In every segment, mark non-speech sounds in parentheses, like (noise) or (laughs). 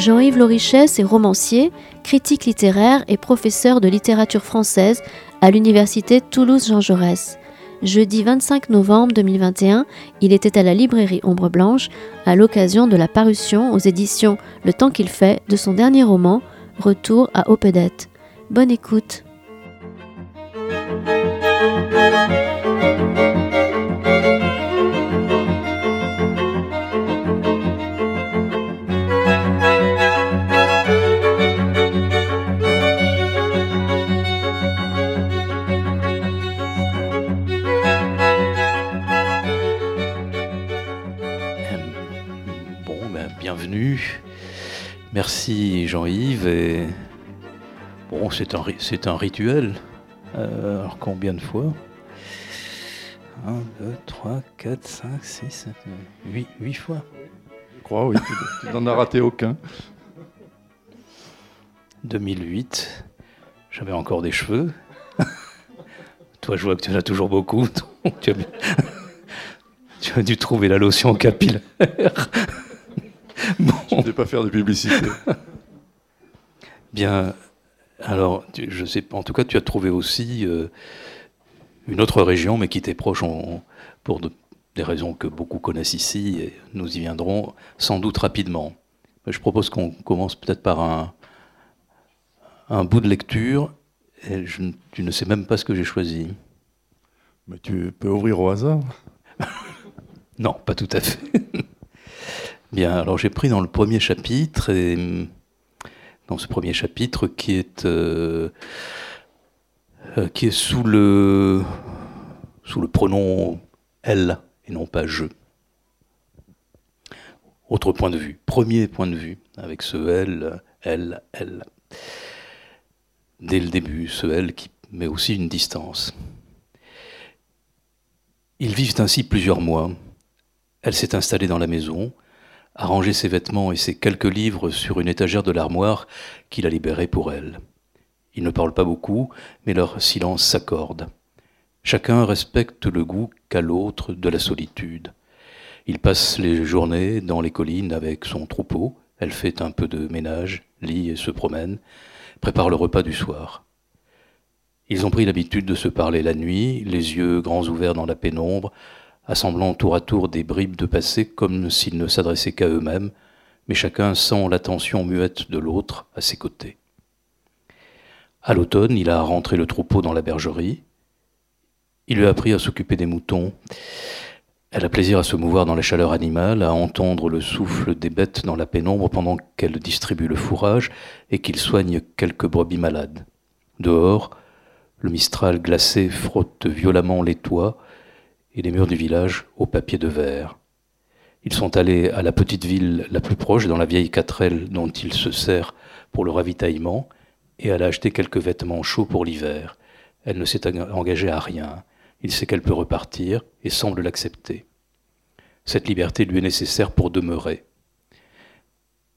Jean-Yves Lorichès est romancier, critique littéraire et professeur de littérature française à l'université Toulouse-Jean Jaurès. Jeudi 25 novembre 2021, il était à la librairie Ombre Blanche à l'occasion de la parution aux éditions Le Temps qu'il fait de son dernier roman, Retour à Opedette. Bonne écoute. Merci Jean-Yves. bon, c'est un, c'est un rituel. Euh, alors combien de fois? 1, 2, 3, 4, 5, 6, 7, 8, 8 fois. Je crois, oui. tu n'en as raté aucun. 2008, j'avais encore des cheveux. Toi, je vois que tu en as toujours beaucoup. tu, as... tu as dû trouver la lotion capillaire. (laughs) Bon. Je ne pas faire de publicité. (laughs) Bien, alors, je sais, en tout cas, tu as trouvé aussi euh, une autre région, mais qui t'est proche pour des raisons que beaucoup connaissent ici, et nous y viendrons sans doute rapidement. Je propose qu'on commence peut-être par un, un bout de lecture, et je, tu ne sais même pas ce que j'ai choisi. Mais tu peux ouvrir au hasard? (laughs) Non, pas tout à fait. Bien, alors j'ai pris dans le premier chapitre, et dans ce premier chapitre qui est, euh, euh, qui est sous, le, sous le pronom elle et non pas je. Autre point de vue, premier point de vue, avec ce elle, elle, elle. Dès le début, ce elle qui met aussi une distance. Ils vivent ainsi plusieurs mois. Elle s'est installée dans la maison, a rangé ses vêtements et ses quelques livres sur une étagère de l'armoire qu'il a libérée pour elle. Ils ne parlent pas beaucoup, mais leur silence s'accorde. Chacun respecte le goût qu'a l'autre de la solitude. Il passe les journées dans les collines avec son troupeau, elle fait un peu de ménage, lit et se promène, prépare le repas du soir. Ils ont pris l'habitude de se parler la nuit, les yeux grands ouverts dans la pénombre, assemblant tour à tour des bribes de passé comme s'ils ne s'adressaient qu'à eux-mêmes, mais chacun sent l'attention muette de l'autre à ses côtés. À l'automne, il a rentré le troupeau dans la bergerie. Il lui a appris à s'occuper des moutons. Elle a plaisir à se mouvoir dans la chaleur animale, à entendre le souffle des bêtes dans la pénombre pendant qu'elle distribue le fourrage et qu'il soigne quelques brebis malades. Dehors, le mistral glacé frotte violemment les toits, et les murs du village au papier de verre. Ils sont allés à la petite ville la plus proche, dans la vieille quatrelle dont il se sert pour le ravitaillement, et elle a acheté quelques vêtements chauds pour l'hiver. Elle ne s'est engagée à rien. Il sait qu'elle peut repartir et semble l'accepter. Cette liberté lui est nécessaire pour demeurer.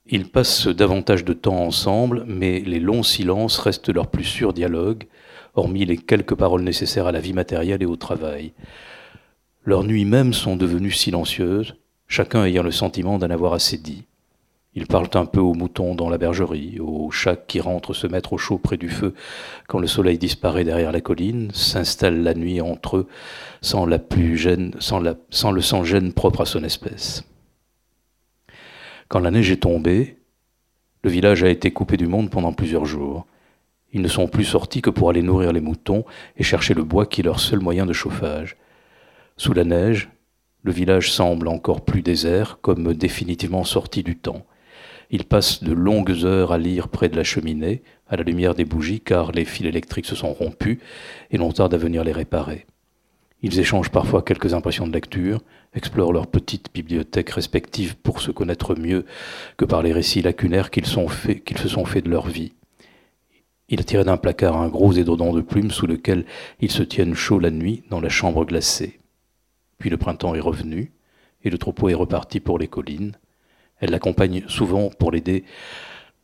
Ils passent davantage de temps ensemble, mais les longs silences restent leur plus sûr dialogue, hormis les quelques paroles nécessaires à la vie matérielle et au travail. Leurs nuits mêmes sont devenues silencieuses, chacun ayant le sentiment d'en avoir assez dit. Ils parlent un peu aux moutons dans la bergerie, aux chats qui rentrent se mettre au chaud près du feu quand le soleil disparaît derrière la colline, s'installent la nuit entre eux sans, la plus gêne, sans, la, sans le sang gêne propre à son espèce. Quand la neige est tombée, le village a été coupé du monde pendant plusieurs jours. Ils ne sont plus sortis que pour aller nourrir les moutons et chercher le bois qui est leur seul moyen de chauffage. Sous la neige, le village semble encore plus désert, comme définitivement sorti du temps. Ils passent de longues heures à lire près de la cheminée, à la lumière des bougies, car les fils électriques se sont rompus et l'on tarde à venir les réparer. Ils échangent parfois quelques impressions de lecture, explorent leurs petites bibliothèques respectives pour se connaître mieux que par les récits lacunaires qu'ils, se sont faits de leur vie. Ils tirent d'un placard un gros édredon de plumes sous lequel ils se tiennent chaud la nuit dans la chambre glacée. Puis le printemps est revenu, et le troupeau est reparti pour les collines. Elle l'accompagne souvent pour l'aider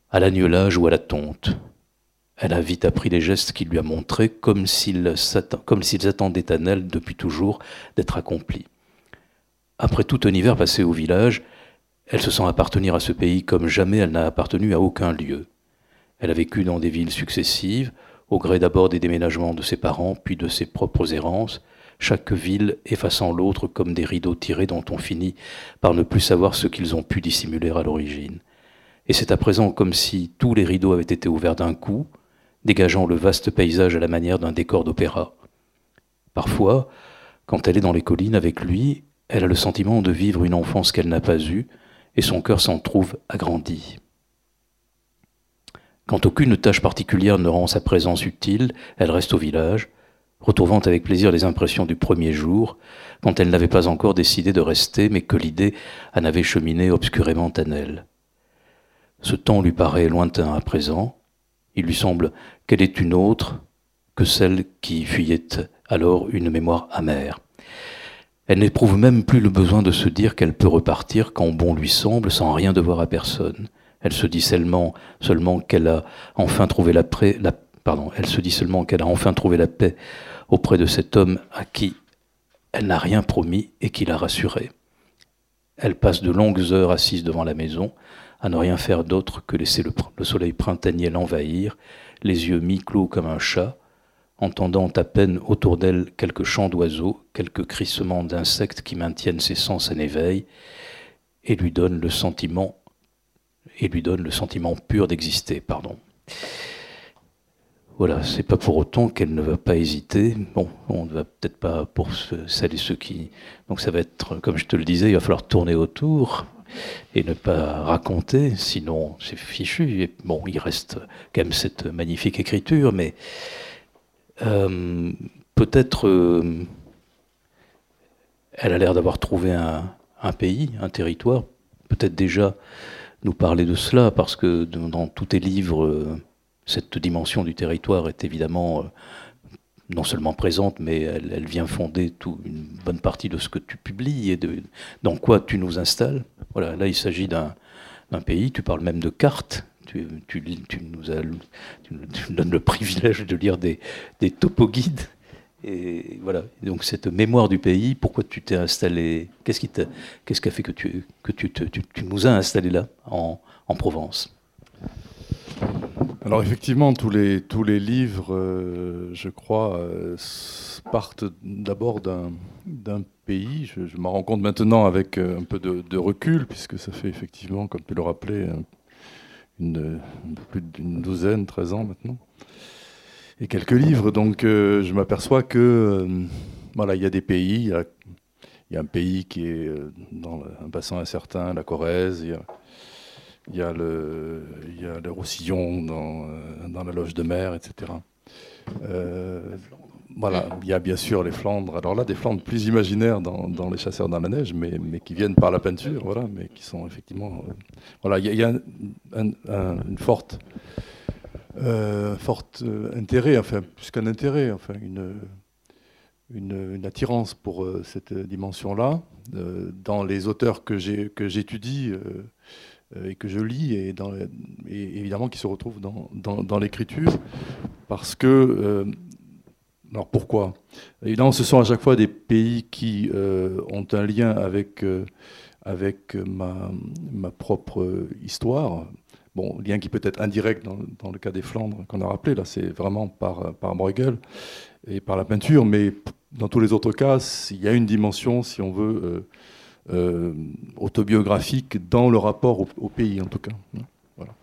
à l'agnelage ou à la tonte. Elle a vite appris les gestes qu'il lui a montrés, comme s'ils attendaient à elle depuis toujours d'être accomplis. Après tout un hiver passé au village, Elle se sent appartenir à ce pays comme jamais elle n'a appartenu à aucun lieu. Elle a vécu dans des villes successives, au gré d'abord des déménagements de ses parents, puis de ses propres errances, chaque ville effaçant l'autre comme des rideaux tirés dont on finit par ne plus savoir ce qu'ils ont pu dissimuler à l'origine. Et c'est à présent comme si tous les rideaux avaient été ouverts d'un coup, dégageant le vaste paysage à la manière d'un décor d'opéra. Parfois, quand elle est dans les collines avec lui, elle a le sentiment de vivre une enfance qu'elle n'a pas eue, et son cœur s'en trouve agrandi. Quand aucune tâche particulière ne rend sa présence utile, elle reste au village, retrouvant avec plaisir les impressions du premier jour, quand elle n'avait pas encore décidé de rester, mais que l'idée en avait cheminé obscurément en elle. Ce temps lui paraît lointain à présent, il lui semble qu'elle est une autre que celle qui fuyait alors une mémoire amère. Elle n'éprouve même plus le besoin de se dire qu'elle peut repartir quand bon lui semble, sans rien devoir à personne. Elle se dit seulement, seulement qu'elle a enfin trouvé la, elle se dit seulement qu'elle a enfin trouvé la paix auprès de cet homme à qui elle n'a rien promis et qui l'a rassurée. Elle passe de longues heures assise devant la maison, à ne rien faire d'autre que laisser le, le soleil printanier l'envahir, les yeux mi-clos comme un chat, entendant à peine autour d'elle quelques chants d'oiseaux, quelques crissements d'insectes qui maintiennent ses sens en éveil, et lui donnent le sentiment et lui le sentiment pur d'exister. Pardon. Voilà, c'est pas pour autant qu'elle ne va pas hésiter. Bon, on ne va peut-être pas pour celles et ceux qui. Donc ça va être, comme je te le disais, il va falloir tourner autour et ne pas raconter, sinon c'est fichu. Et bon, il reste quand même cette magnifique écriture, mais euh, peut-être euh, elle a l'air d'avoir trouvé un, un, pays, un territoire, peut-être déjà nous parler de cela, parce que dans tous tes livres, euh, cette dimension du territoire est évidemment euh, non seulement présente, mais elle, vient fonder une bonne partie de ce que tu publies et dans quoi tu nous installes. Voilà, là il s'agit d'un pays, tu parles même de cartes, tu, nous, (laughs) donnes le privilège de lire des, des topoguides. Et voilà, donc cette mémoire du pays, pourquoi tu t'es installé Qu'est-ce qui, a fait que, tu, que tu, nous as installés là, en, Provence? Alors effectivement, tous les, tous les livres, euh, je crois, euh, partent d'abord d'un, pays. Je, je m'en rends compte maintenant avec euh, un peu de, recul, puisque ça fait effectivement, comme tu le rappelais, une, plus d'une douzaine, treize ans maintenant et quelques livres. Donc je m'aperçois que voilà, il y a des pays. Il y a, un pays qui est dans un bassin incertain, la Corrèze. Il y a le, il y a le Roussillon dans, dans la Loge de Mer, etc. Euh, voilà, il y a bien sûr les Flandres. Alors là, des Flandres plus imaginaires dans, dans les chasseurs dans la neige, mais, mais, qui viennent par la peinture, voilà, mais qui sont effectivement. Euh, voilà, il y a, un, un, une forte euh, fort euh, intérêt, enfin plus qu'un intérêt, enfin une, une, attirance pour euh, cette dimension-là euh, dans les auteurs que j'étudie euh, et que je lis et, évidemment qui se retrouvent dans, dans, l'écriture parce que alors pourquoi? Évidemment, ce sont à chaque fois des pays qui ont un lien avec avec ma, ma propre histoire, Bon, lien qui peut être indirect dans, dans le cas des Flandres qu'on a rappelé, là c'est vraiment par, par Bruegel et par la peinture, mais dans tous les autres cas, il y a une dimension, si on veut, euh, euh, autobiographique dans le rapport au, au, pays en tout cas. Voilà.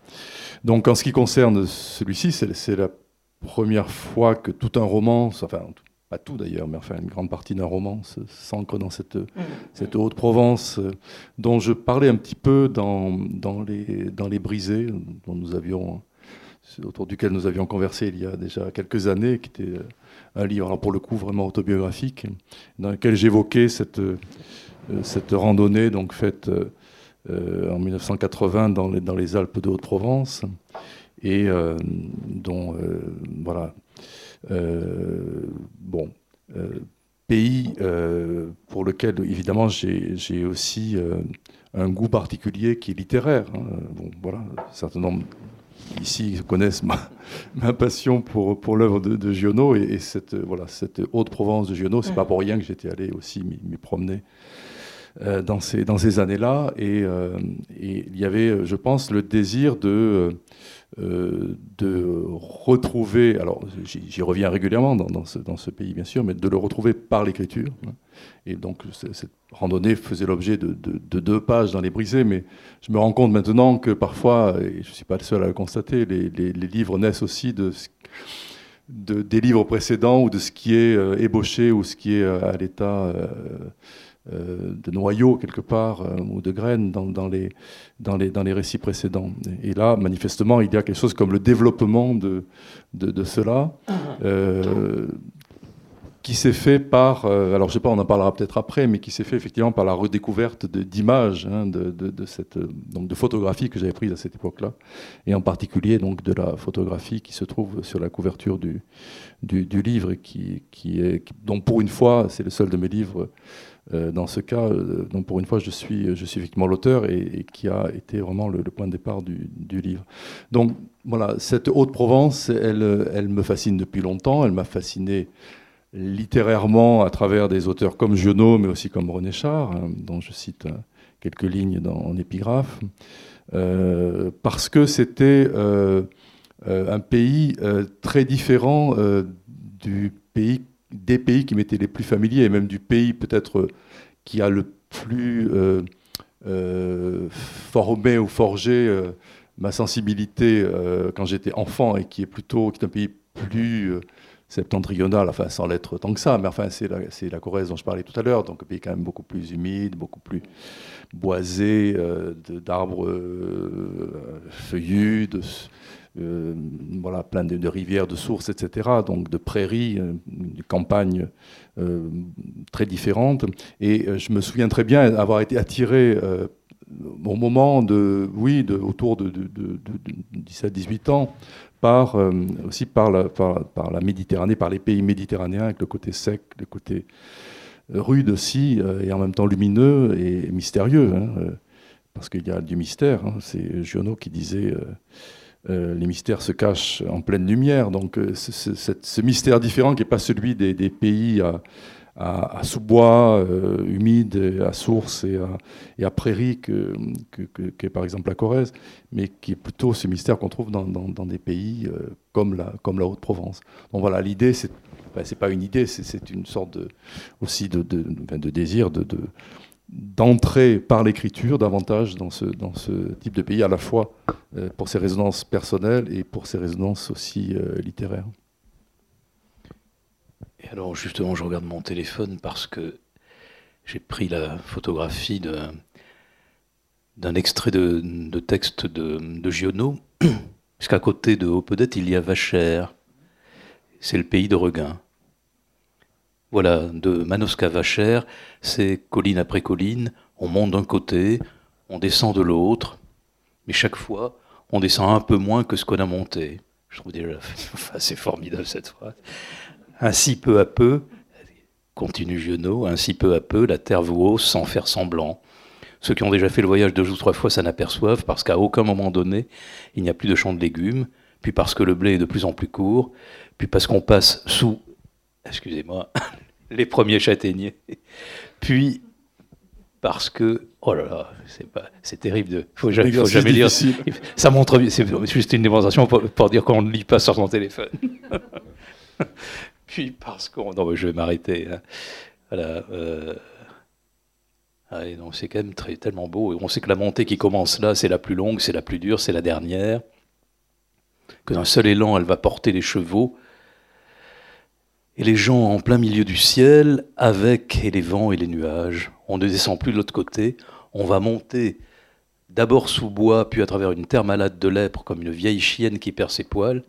Donc en ce qui concerne celui-ci, c'est la première fois que tout un roman, enfin pas tout d'ailleurs, mais enfin une grande partie d'un roman s'ancre dans cette, mmh. cette Haute-Provence euh, dont je parlais un petit peu dans, dans, les, dans les brisés, dont nous avions, autour duquel nous avions conversé il y a déjà quelques années, qui était euh, un livre, alors pour le coup vraiment autobiographique, dans lequel j'évoquais cette, euh, cette randonnée donc faite euh, en 1980 dans les, Alpes de Haute-Provence, et euh, dont, euh, voilà, euh, bon, euh, pays euh, pour lequel, évidemment, j'ai aussi un goût particulier qui est littéraire. Hein. Bon, voilà, un nombre ici connaissent (laughs) ma, passion pour, pour l'œuvre de, de Giono et, et, cette, voilà, cette Haute-Provence de Giono. C'est mmh. pas pour rien que j'étais allé aussi m'y promener dans ces, dans ces années-là. Et, et, il y avait, je pense, le désir de euh, de retrouver, alors j'y reviens régulièrement dans, ce, dans, ce, pays bien sûr, mais de le retrouver par l'écriture. Et donc cette randonnée faisait l'objet de, deux pages dans les brisés, mais je me rends compte maintenant que parfois, et je ne suis pas le seul à le constater, les, livres naissent aussi de, des livres précédents ou de ce qui est euh, ébauché ou ce qui est euh, à l'état euh, de noyaux quelque part euh, ou de graines dans, dans, les, dans, les, dans les récits précédents. Et là, manifestement, il y a quelque chose comme le développement de, de, cela. Euh, qui s'est fait par, alors je sais pas, on en parlera peut-être après, mais qui s'est fait effectivement par la redécouverte d'images, hein, de, de, cette, donc de photographies que j'avais prises à cette époque-là, et en particulier donc de la photographie qui se trouve sur la couverture du, du, du livre, qui, qui est, donc pour une fois, c'est le seul de mes livres euh, dans ce cas, euh, donc pour une fois, je suis, je suis effectivement l'auteur et, qui a été vraiment le, point de départ du, livre. Donc voilà, cette Haute-Provence, elle, elle me fascine depuis longtemps. Elle m'a fasciné littérairement à travers des auteurs comme Giono, mais aussi comme René Char, hein, dont je cite euh, quelques lignes en épigraphe, parce que c'était un pays très différent du pays des pays qui m'étaient les plus familiers, et même du pays peut-être euh, qui a le plus euh, euh, formé ou forgé ma sensibilité quand j'étais enfant, et qui est plutôt qui est un pays plus septentrional, enfin sans l'être tant que ça, mais enfin c'est la, la, Corrèze dont je parlais tout à l'heure, donc un pays quand même beaucoup plus humide, beaucoup plus boisé d'arbres feuillus, de, euh, voilà, plein de, rivières, de sources, etc. Donc de prairies, euh, de campagnes euh, très différentes. Et je me souviens très bien avoir été attiré au moment de, oui, autour de, 17-18 ans, par, aussi par la, par, la, Méditerranée, par les pays méditerranéens, avec le côté sec, le côté rude aussi, et en même temps lumineux et mystérieux, hein, parce qu'il y a du mystère. Hein. C'est Giono qui disait euh, les mystères se cachent en pleine lumière. Donc euh, ce mystère différent qui n'est pas celui des, pays à, sous-bois, euh, humides, à source et à, et prairie, que, que, par exemple la Corrèze, mais qui est plutôt ce mystère qu'on trouve dans, des pays comme la, comme la Haute-Provence. Donc voilà, l'idée, c'est n'est pas une idée, c'est une sorte aussi de, de désir de, d'entrer par l'écriture davantage dans ce, dans ce type de pays, à la fois euh, pour ses résonances personnelles et pour ses résonances aussi euh, littéraires. Et alors justement, je regarde mon téléphone parce que j'ai pris la photographie d'un extrait de, texte de, de Giono, (clears throat) puisqu'à côté de Haupedette, il y a Vachère, c'est le pays de Regain. Voilà, de Manoska Vacher, c'est colline après colline, on monte d'un côté, on descend de l'autre, mais chaque fois, on descend un peu moins que ce qu'on a monté. Je trouve déjà (laughs) assez formidable cette phrase. Ainsi peu à peu, continue Giono, ainsi peu à peu, la terre vous hausse sans faire semblant. Ceux qui ont déjà fait le voyage deux ou trois fois s'en aperçoivent parce qu'à aucun moment donné, il n'y a plus de champs de légumes, puis parce que le blé est de plus en plus court, puis parce qu'on passe sous excusez-moi, (laughs) les premiers châtaigniers. Puis, parce que, oh là là, c'est, pas, c'est terrible, de, faut, jamais, faut jamais lire. Ça montre bien, c'est juste une démonstration pour, dire qu'on ne lit pas sur son téléphone. (laughs) Puis parce qu'on. Non, je vais m'arrêter. Hein. Voilà. Euh, allez, non, c'est quand même très, tellement beau. On sait que la montée qui commence là, c'est la plus longue, c'est la plus dure, c'est la dernière. Que d'un seul élan, elle va porter les chevaux et les gens en plein milieu du ciel, avec et les vents et les nuages. On ne descend plus de l'autre côté, on va monter d'abord sous bois, puis à travers une terre malade de lèpre, comme une vieille chienne qui perd ses poils,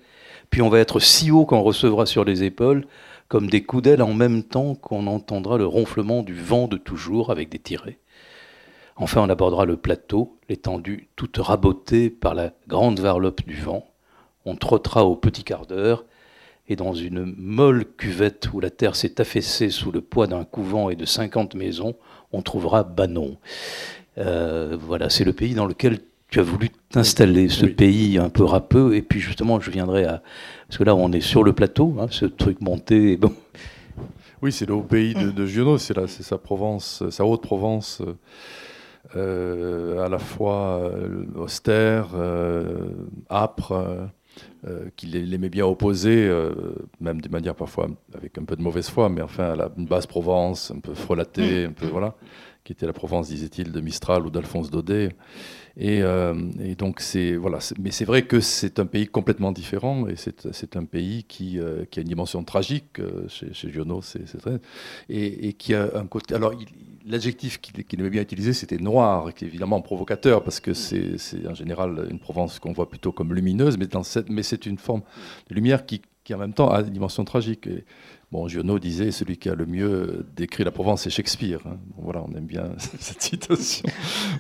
puis on va être si haut qu'on recevra sur les épaules, comme des coups d'aile en même temps qu'on entendra le ronflement du vent de toujours avec des tirets. Enfin, on abordera le plateau, l'étendue toute rabotée par la grande varlope du vent. On trottera au petit quart d'heure, et dans une molle cuvette où la terre s'est affaissée sous le poids d'un couvent et de cinquante maisons, on trouvera Banon. Euh, voilà, c'est le pays dans lequel tu as voulu t'installer, ce pays un peu râpeux, et puis justement, je viendrai à... Parce que là, on est sur le plateau, hein, ce truc monté, bon... Oui, c'est le haut pays de, de Giono, c'est sa Provence, sa haute Provence, euh, à la fois euh, austère, âpre, qu'il aimait bien opposer, même de manière parfois avec un peu de mauvaise foi, mais enfin à la, une basse Provence, un peu frelatée, un peu voilà, qui était la Provence, disait-il, de Mistral ou d'Alphonse Daudet. Euh, et, donc, c'est voilà. Mais c'est vrai que c'est un pays complètement différent et c'est un pays qui, euh, qui, a une dimension tragique euh, chez, chez Giono, c'est très et, et, qui a un côté. Alors, l'adjectif qu'il aimait bien utiliser, c'était noir, qui est évidemment provocateur parce que c'est en général une Provence qu'on voit plutôt comme lumineuse, mais, dans cette, mais c'est une forme de lumière qui, qui en même temps a une dimension tragique. Et, Bon, Giono disait celui qui a le mieux décrit la Provence, c'est Shakespeare. Hein. voilà, on aime bien (laughs) cette citation.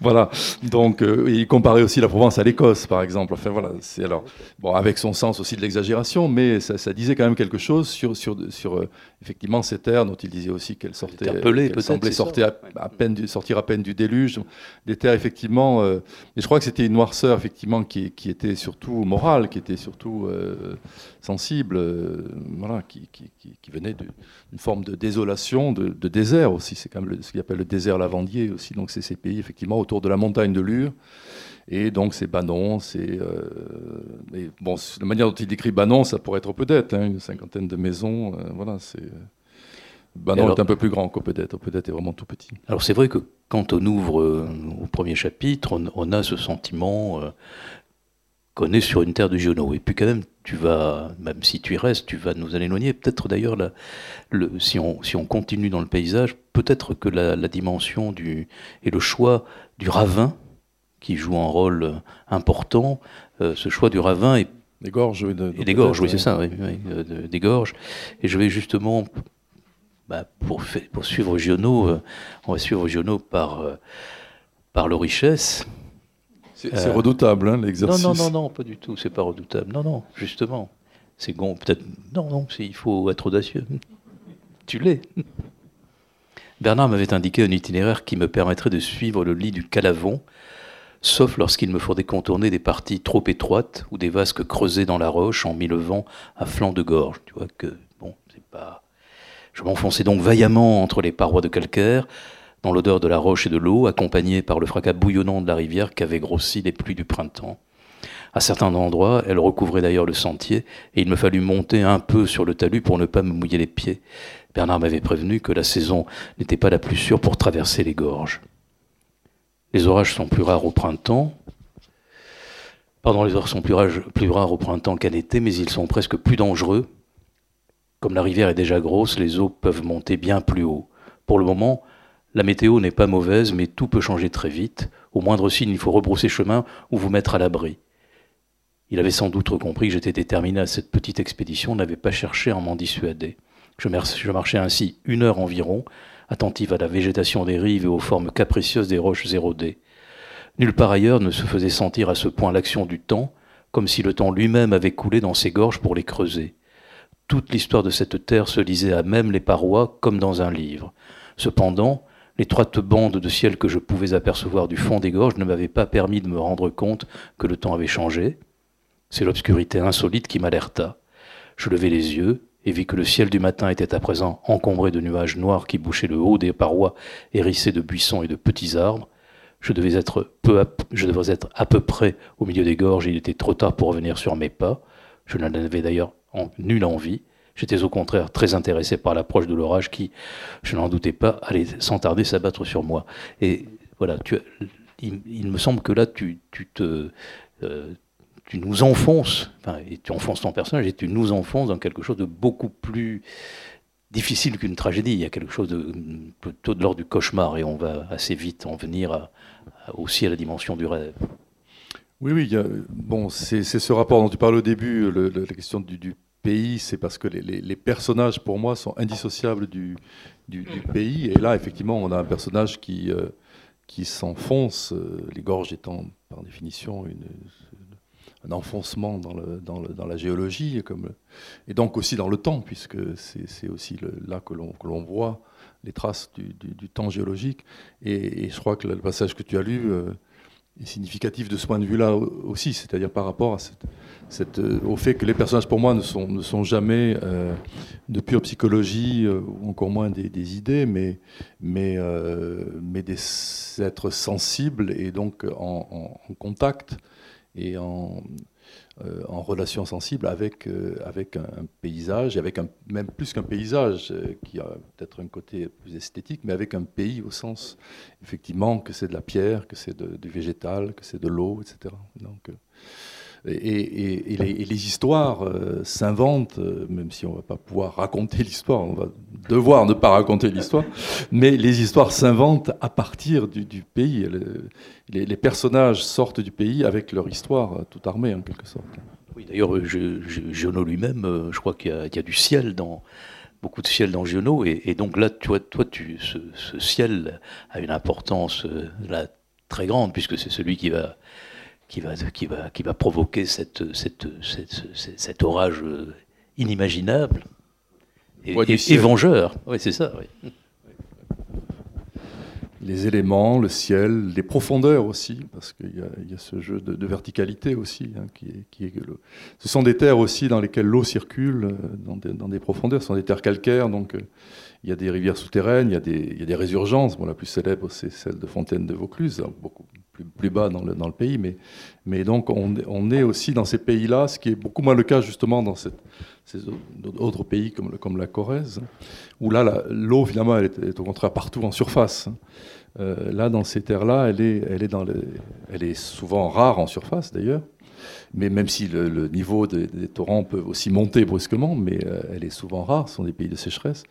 voilà. Donc, euh, il comparait aussi la Provence à l'Écosse, par exemple. Enfin, voilà. C'est alors bon, avec son sens aussi de l'exagération, mais ça, disait quand même quelque chose sur sur sur euh, effectivement ces terres dont il disait aussi qu'elles sortaient, qu'elles semblaient sortir à, peine du, sortir à peine du déluge. Des terres effectivement. Euh, et je crois que c'était une noirceur effectivement qui, qui, était surtout morale, qui était surtout sensible, voilà, qui, qui, qui venait d'une forme de désolation, de, désert aussi. C'est quand même ce qu'il appelle le désert lavandier aussi. Donc c'est ces pays effectivement autour de la montagne de Lure. Et donc c'est Banon, c'est euh, bon, la manière dont il décrit Banon, ça pourrait être peut-être hein, une cinquantaine de maisons. Euh, voilà, c'est Banon est un peu plus grand qu'Opedette. Opedette est vraiment tout petit. Alors c'est vrai que quand on ouvre euh, au premier chapitre, on, on a ce sentiment qu'on est sur une terre de Giono. Et puis quand même, tu vas, même si tu y restes, tu vas nous en éloigner. Peut-être d'ailleurs, si, on, si on continue dans le paysage, peut-être que la, dimension du, et le choix du ravin, qui joue un rôle important, euh, ce choix du ravin est des gorges, oui. et des gorges, oui, c'est ça, oui, des gorges. Et je vais justement, bah, pour, pour, suivre Giono, euh, on va suivre Giono par, euh, par le richesse, c'est redoutable, hein, l'exercice. Non, non, non, non, pas du tout. C'est pas redoutable. Non, non, justement. C'est bon, peut-être. Non, non, il faut être audacieux. (laughs) tu l'es. Bernard m'avait indiqué un itinéraire qui me permettrait de suivre le lit du Calavon, sauf lorsqu'il me faudrait contourner des parties trop étroites ou des vasques creusées dans la roche en vent à flanc de gorge. Tu vois que, bon, c'est pas. Je m'enfonçais donc vaillamment entre les parois de calcaire, dans l'odeur de la roche et de l'eau, accompagnée par le fracas bouillonnant de la rivière qu'avaient grossi les pluies du printemps. À certains endroits, elle recouvrait d'ailleurs le sentier, et il me fallut monter un peu sur le talus pour ne pas me mouiller les pieds. Bernard m'avait prévenu que la saison n'était pas la plus sûre pour traverser les gorges. Les orages sont plus rares au printemps. Pardon, les orages sont plus rares, plus rares au printemps qu'en été, mais ils sont presque plus dangereux. Comme la rivière est déjà grosse, les eaux peuvent monter bien plus haut. Pour le moment, la météo n'est pas mauvaise, mais tout peut changer très vite. Au moindre signe, il faut rebrousser chemin ou vous mettre à l'abri. Il avait sans doute compris que j'étais déterminé à cette petite expédition, n'avait pas cherché à m'en dissuader. Je marchais ainsi une heure environ, attentif à la végétation des rives et aux formes capricieuses des roches érodées. Nulle part ailleurs ne se faisait sentir à ce point l'action du temps, comme si le temps lui-même avait coulé dans ses gorges pour les creuser. Toute l'histoire de cette terre se lisait à même les parois comme dans un livre. Cependant, L'étroite bande de ciel que je pouvais apercevoir du fond des gorges ne m'avait pas permis de me rendre compte que le temps avait changé. C'est l'obscurité insolite qui m'alerta. Je levai les yeux et vis que le ciel du matin était à présent encombré de nuages noirs qui bouchaient le haut des parois hérissées de buissons et de petits arbres. Je devais être peu à, je devais être à peu près au milieu des gorges et il était trop tard pour revenir sur mes pas. Je n'en avais d'ailleurs nulle envie. J'étais au contraire très intéressé par l'approche de l'orage qui, je n'en doutais pas, allait sans tarder s'abattre sur moi. Et voilà, il, me semble que là, euh, tu nous enfonces, enfin, et tu enfonces ton personnage et tu nous enfonces dans quelque chose de beaucoup plus difficile qu'une tragédie. Il y a quelque chose de plutôt de l'ordre du cauchemar et on va assez vite en venir aussi à la dimension du rêve. Oui, oui. bon, c'est ce rapport dont tu parles au début, la question du pays, c'est parce que les, personnages, pour moi, sont indissociables du, du, pays. Et là, effectivement, on a un personnage qui, euh, qui s'enfonce, euh, les gorges étant par définition une, un enfoncement dans, le, dans, le, dans, la géologie, comme, et donc aussi dans le temps, puisque c'est aussi là que l'on voit les traces du, du, temps géologique. Et, je crois que le passage que tu as lu... Euh, significatif de ce point de vue-là aussi, c'est-à-dire par rapport à cette, euh, au fait que les personnages pour moi ne sont, jamais euh, de pure psychologie euh, ou encore moins des, idées, mais, des êtres sensibles et donc en, contact et en, relation sensible avec, un, paysage, avec même plus qu'un paysage, qui a peut-être un côté plus esthétique, mais avec un pays au sens, effectivement, que c'est de la pierre, que c'est du végétal, que c'est de l'eau, etc. Donc, et, les, histoires euh, s'inventent, euh, même si on ne va pas pouvoir raconter l'histoire, on va devoir ne pas raconter l'histoire, mais les histoires s'inventent à partir du, pays. Les, personnages sortent du pays avec leur histoire, tout armée en quelque sorte. Oui, d'ailleurs, Giono lui-même, je crois qu'il y, a du ciel dans beaucoup de ciel dans Giono, et, donc là, tu toi, ce, ciel a une importance euh, très grande, puisque c'est celui qui va qui va, qui va, qui va provoquer cette, cette, cet orage inimaginable et, et, vengeur. Oui, c'est ça. Oui. Les éléments, le ciel, les profondeurs aussi, parce qu'il y, y, a ce jeu de, verticalité aussi. Hein, qui est, qui est le... Ce sont des terres aussi dans lesquelles l'eau circule, euh, dans des, dans des, profondeurs. Ce sont des terres calcaires, donc euh, il y a des rivières souterraines, il y a des, il y a des résurgences. Bon, la plus célèbre, c'est celle de Fontaine de Vaucluse, beaucoup plus, bas dans le, dans le, pays, mais, mais donc on, on, est aussi dans ces pays-là, ce qui est beaucoup moins le cas justement dans ces autres pays comme, comme la Corrèze, où là l'eau finalement elle est, au contraire partout en surface. Euh, là, dans ces terres-là, elle est, elle, est elle est souvent rare en surface d'ailleurs, mais même si le, niveau des, torrents peut aussi monter brusquement, mais euh, elle est souvent rare, ce sont des pays de sécheresse.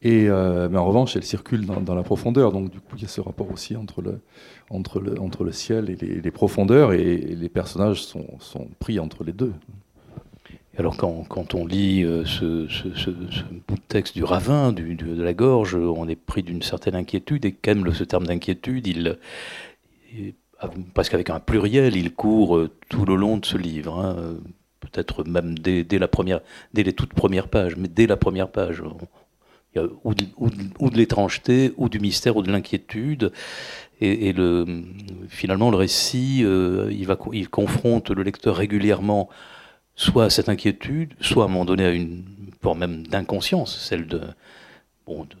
Et, euh, mais en revanche, elle circule dans, dans, la profondeur, donc du coup, il y a ce rapport aussi entre le, entre le, ciel et les, profondeurs, et, les personnages sont, pris entre les deux. Alors quand, on lit euh, ce, bout de texte du ravin, de la gorge, on est pris d'une certaine inquiétude, et quand même ce terme d'inquiétude, il, parce qu'avec un pluriel, il court euh, tout le long de ce livre. Hein, peut-être même dès, dès, la première, dès les toutes premières pages, mais dès la première page, il y a ou de l'étrangeté, ou du mystère, ou de l'inquiétude. Et, le, finalement, le récit, euh, il, confronte le lecteur régulièrement soit à cette inquiétude, soit à un moment donné à une forme même d'inconscience, celle de,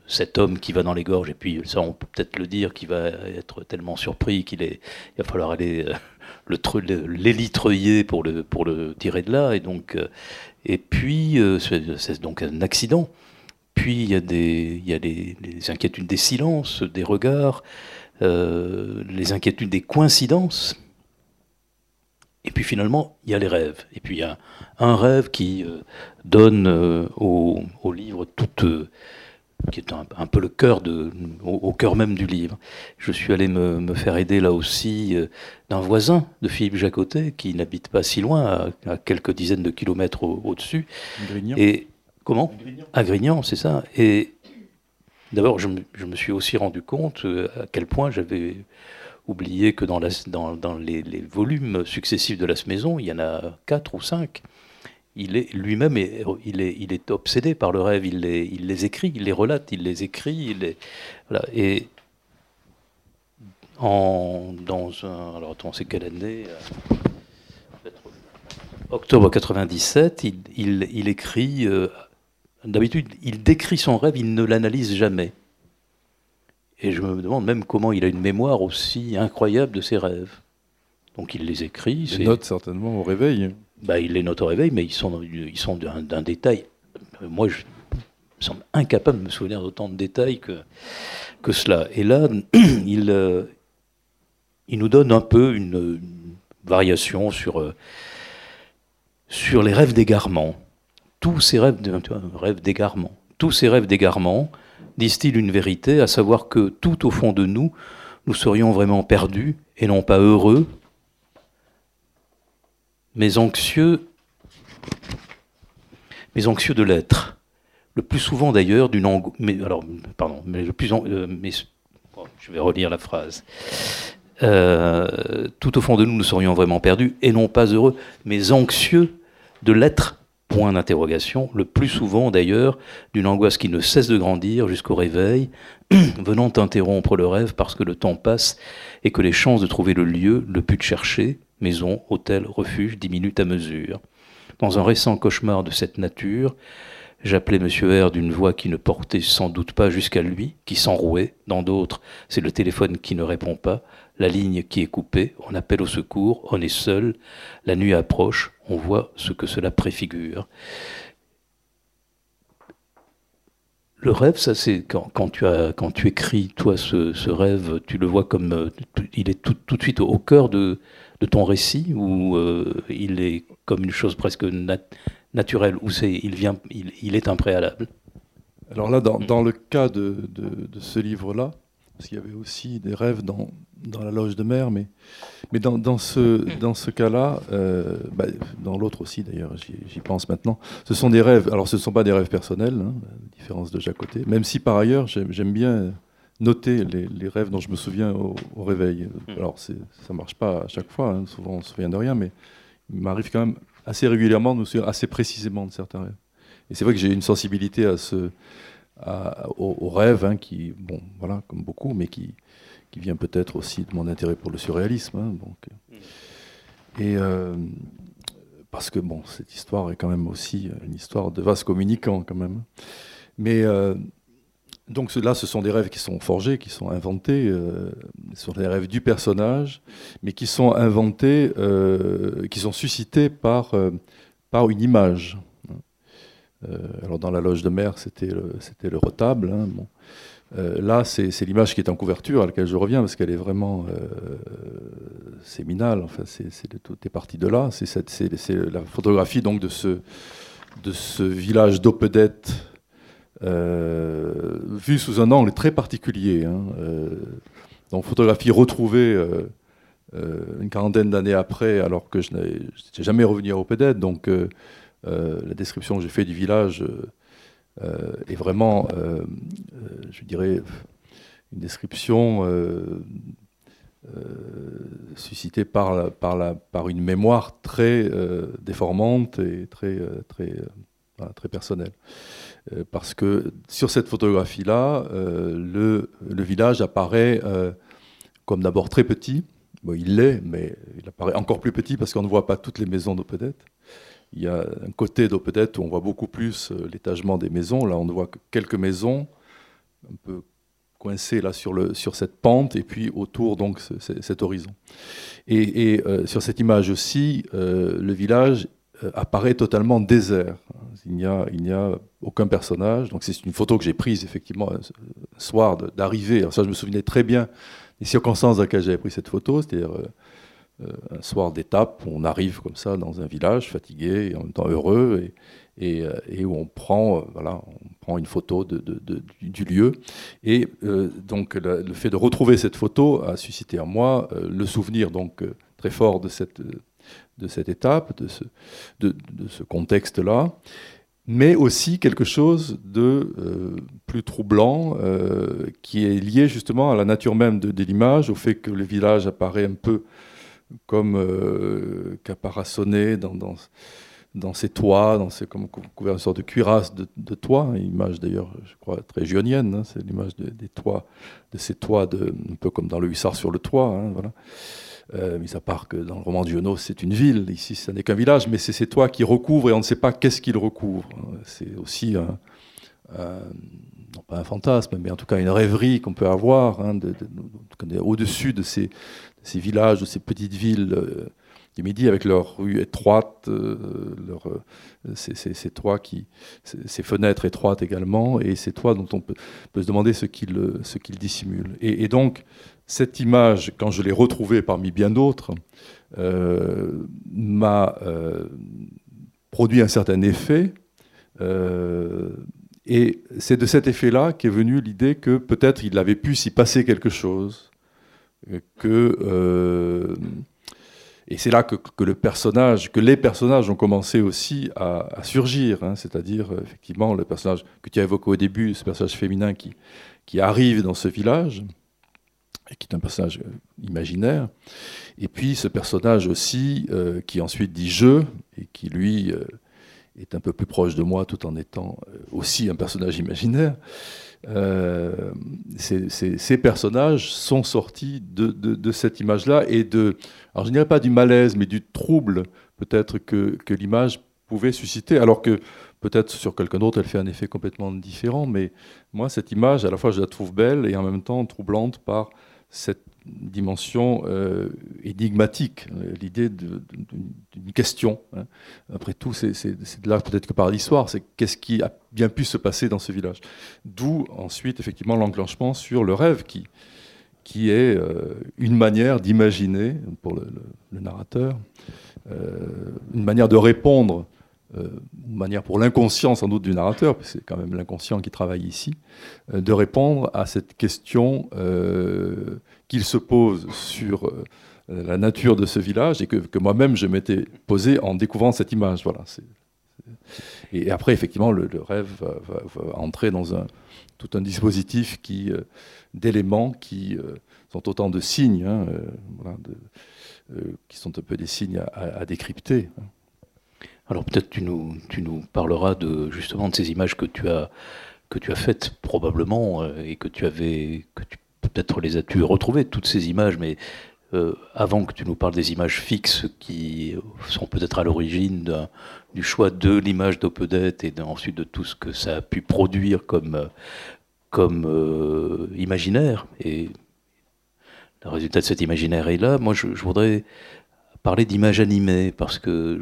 cet homme qui va dans les gorges, et puis ça on peut peut-être le dire, qui va être tellement surpris qu'il est, il va falloir aller euh, le l'élitreuiller pour le, pour le tirer de là, et donc, euh, et puis c'est donc un accident. Puis il y a des, il y a les inquiétudes des silences, des regards, euh, les inquiétudes des coïncidences. Et puis finalement, il y a les rêves. Et puis il y a un rêve qui euh, donne euh, au, livre toute, qui est un, peu le cœur de, au, cœur même du livre. Je suis allé me, faire aider là aussi d'un voisin de Philippe Jacotet, qui n'habite pas si loin, à, quelques dizaines de kilomètres au-dessus. et comment? À Grignan, c'est ça. Et D'abord, je, me suis aussi rendu compte euh, à quel point j'avais oublié que dans, les, volumes successifs de La Maison, il y en a quatre ou cinq. Il lui-même, il est, obsédé par le rêve. Il les, écrit, il les relate, il les écrit. Et en, dans un, alors attends, c'est quelle année euh, Octobre 97, il, écrit. Euh, D'habitude, il décrit son rêve, il ne l'analyse jamais. Et je me demande même comment il a une mémoire aussi incroyable de ses rêves. Donc il les écrit. Il les note certainement au réveil. Bah, il les note au réveil, mais ils sont, ils sont d'un détail. Moi, je me semble incapable de me souvenir d'autant de détails que, que cela. Et là, (clears throat) il, euh, il nous donne un peu une, variation sur, euh, sur les rêves d'égarement tous ces rêves, d'égarement, tous ces rêves disent-ils une vérité, à savoir que tout au fond de nous, nous serions vraiment perdus et non pas heureux, mais anxieux, de l'être. Le plus souvent d'ailleurs d'une je vais relire la phrase. Euh, tout au fond de nous, nous serions vraiment perdus et non pas heureux, mais anxieux de l'être Point d'interrogation, le plus souvent d'ailleurs d'une angoisse qui ne cesse de grandir jusqu'au réveil, (clears throat) venant interrompre le rêve parce que le temps passe et que les chances de trouver le lieu, le but de chercher, maison, hôtel, refuge, diminuent à mesure. Dans un récent cauchemar de cette nature, J'appelais M. R d'une voix qui ne portait sans doute pas jusqu'à lui, qui s'enrouait. Dans d'autres, c'est le téléphone qui ne répond pas, la ligne qui est coupée, on appelle au secours, on est seul, la nuit approche, on voit ce que cela préfigure. Le rêve, ça c'est quand, tu as, quand tu écris, toi, ce, rêve, tu le vois comme... Euh, il est tout, tout de suite au cœur de, de ton récit, ou euh, il est comme une chose presque naturelle, ou c'est, il, vient, il, est impréalable? Alors là, dans, dans le cas de, de ce livre-là, parce qu'il y avait aussi des rêves dans, dans la loge de mer, mais, mais dans, dans ce, dans ce cas-là, euh, bah, dans l'autre aussi d'ailleurs, j'y pense maintenant, ce sont des rêves, alors ce ne sont pas des rêves personnels, hein, la différence de chaque côté, même si par ailleurs j'aime bien noter les, les, rêves dont je me souviens au, réveil. Hmm. Alors ça ne marche pas à chaque fois, hein, souvent on ne se souvient de rien, mais il m'arrive quand même assez régulièrement de me souvenir assez précisément de certains rêves. Et c'est vrai que j'ai une sensibilité à ce, au, rêve, hein, qui, bon, voilà, comme beaucoup, mais qui, qui vient peut-être aussi de mon intérêt pour le surréalisme. Hein, donc. Mm. Et euh, parce que, bon, cette histoire est quand même aussi une histoire de vase communicant, quand même. Mais euh, donc là, ce sont des rêves qui sont forgés, qui sont inventés, euh, ce sont des rêves du personnage, mais qui sont inventés, qui sont suscités par, par une image. Euh, alors dans la loge de mer, c'était le, le retable. Hein, euh, là, c'est, l'image qui est en couverture à laquelle je reviens parce qu'elle est vraiment euh, séminale. Enfin, c'est, tout est parti de là. C'est, la photographie donc de ce, de ce village d'Opedette vu sous un angle très particulier. Hein, donc photographie retrouvée une quarantaine d'années après, alors que je n'étais jamais revenu à Opedette. Donc la description que j'ai faite du village euh, est vraiment, euh, je dirais, une description suscitée par, une mémoire très déformante et très, très, très personnelle. parce que sur cette photographie-là, le, village apparaît comme d'abord très petit. Il l'est, mais il apparaît encore plus petit parce qu'on ne voit pas toutes les maisons de peut-être. Il y a un côté d'Opedette où on voit beaucoup plus euh, l'étagement des maisons. Là, on ne voit que quelques maisons, un peu coincées là sur, cette pente, et puis autour, donc, cet horizon. Et, euh, sur cette image aussi, euh, le village apparaît totalement désert. Il n'y a, aucun personnage. Donc, c'est une photo que j'ai prise, effectivement, un soir d'arrivée. Ça, je me souvenais très bien des circonstances dans lesquelles j'avais pris cette photo, c'est-à-dire un soir d'étape, on arrive comme ça dans un village fatigué et en même temps heureux et, euh, où on prend, euh, voilà, on prend une photo de, du lieu. Et donc le, fait de retrouver cette photo a suscité en moi le souvenir donc très fort de cette, de cette étape, de ce, de, ce contexte-là mais aussi quelque chose de plus troublant qui est lié justement à la nature même de l'image, au fait que le village apparaît un peu comme euh, caparaçonné dans, dans, ses toits, dans ses, comme couvert une sorte de cuirasse de, de toit, image d'ailleurs, je crois, très gionienne, hein, c'est l'image des toits, de ces toits, de, un peu comme dans le hussard sur le toit, hein, voilà. Euh, mis à part que dans le roman de Giono, c'est une ville, ici ce n'est qu'un village, mais c'est ces toits qui recouvrent et on ne sait pas qu'est-ce qu'ils recouvrent. C'est aussi un, non pas un fantasme, mais en tout cas une rêverie qu'on peut avoir hein, au-dessus de ces, ces villages, de ces petites villes euh, du Midi avec leurs rues étroites, euh, euh, ces, toits qui, ces, fenêtres étroites également, et ces toits dont on peut, se demander ce qu'ils dissimulent. Et, donc, cette image, quand je l'ai retrouvée parmi bien d'autres, m'a produit un certain effet. Et c'est de cet effet-là qu'est venue l'idée que peut-être il avait pu s'y passer quelque chose, que euh, et c'est là que, que les personnages ont commencé aussi à, surgir, hein, c'est-à-dire euh, effectivement le personnage que tu as évoqué au début, ce personnage féminin qui, qui arrive dans ce village, et qui est un personnage euh, imaginaire, et puis ce personnage aussi qui ensuite dit je, et qui lui est un peu plus proche de moi tout en étant aussi un personnage imaginaire. ces, personnages sont sortis de, cette image-là et de, alors je dirais pas du malaise, mais du trouble peut-être que, que l'image pouvait susciter, alors que peut-être sur quelqu'un d'autre elle fait un effet complètement différent, mais moi cette image, à la fois je la trouve belle et en même temps troublante par cette dimension euh, énigmatique, euh, l'idée d'une question. Hein. Après tout, c'est de là peut-être que par l'histoire, c'est qu'est-ce qui a bien pu se passer dans ce village. D'où ensuite effectivement l'enclenchement sur le rêve qui, qui est euh, une manière d'imaginer pour le, narrateur, une manière de répondre une euh, manière pour l'inconscient sans doute du narrateur, parce c'est quand même l'inconscient qui travaille ici, euh, de répondre à cette question euh, qu'il se pose sur la nature de ce village et que, moi-même je m'étais posé en découvrant cette image. Voilà. Et après, effectivement, le, rêve va, entrer dans un, tout un dispositif qui, d'éléments qui sont autant de signes, hein, qui sont un peu des signes à, décrypter. Hein. Alors peut-être tu nous, tu nous parleras de justement de ces images que tu as que tu as faites probablement euh, et que tu avais que tu peut-être les as-tu retrouvées toutes ces images, mais euh, avant que tu nous parles des images fixes qui sont peut-être à l'origine du choix de l'image d'Opedette et ensuite de tout ce que ça a pu produire comme, comme euh, imaginaire. Et le résultat de cet imaginaire est là. Moi, je, voudrais parler d'images animées parce que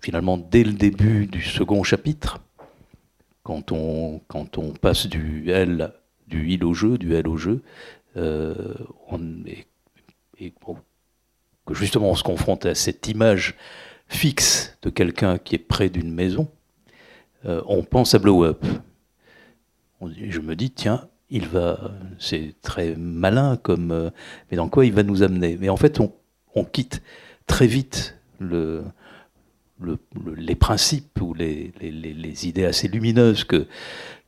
finalement dès le début du second chapitre, quand on, quand on passe du L, du il au jeu, du L au jeu, euh, on, et, que justement on se confronte à cette image fixe de quelqu'un qui est près d'une maison, euh, on pense à Blow Up. je me dis, tiens, il va, c'est très malin comme, euh, mais dans quoi il va nous amener? Mais en fait, on, quitte très vite le, les principes ou les, idées assez lumineuses que,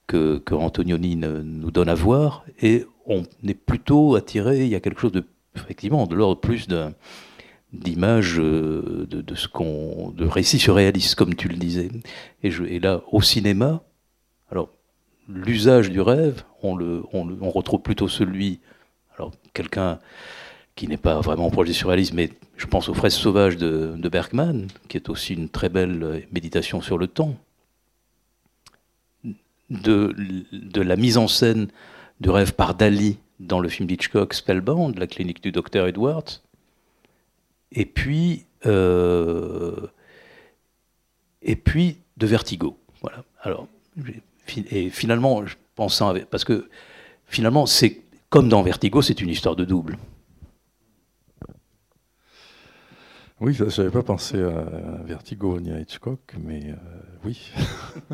que, Antonioni nous donne à voir, et on est plutôt attiré, il y a quelque chose de, effectivement, de l'ordre plus d'image euh, de, de, ce qu'on de récits surréalistes comme tu le disais. Et, je, et là au cinéma alors l'usage du rêve on le on retrouve plutôt celui alors quelqu'un qui n'est pas vraiment proche du surréalisme, mais je pense aux fraises sauvages de, Bergman, qui est aussi une très belle méditation sur le temps, de, de la mise en scène du rêve par Dali dans le film d'Hitchcock Spellbound, la clinique du docteur Edwards, et puis, euh, de Vertigo. Voilà. Et finalement, parce que finalement, c'est comme dans Vertigo, c'est une histoire de double. Oui, je n'avais pas pensé à Vertigo ni à Hitchcock, mais euh, oui.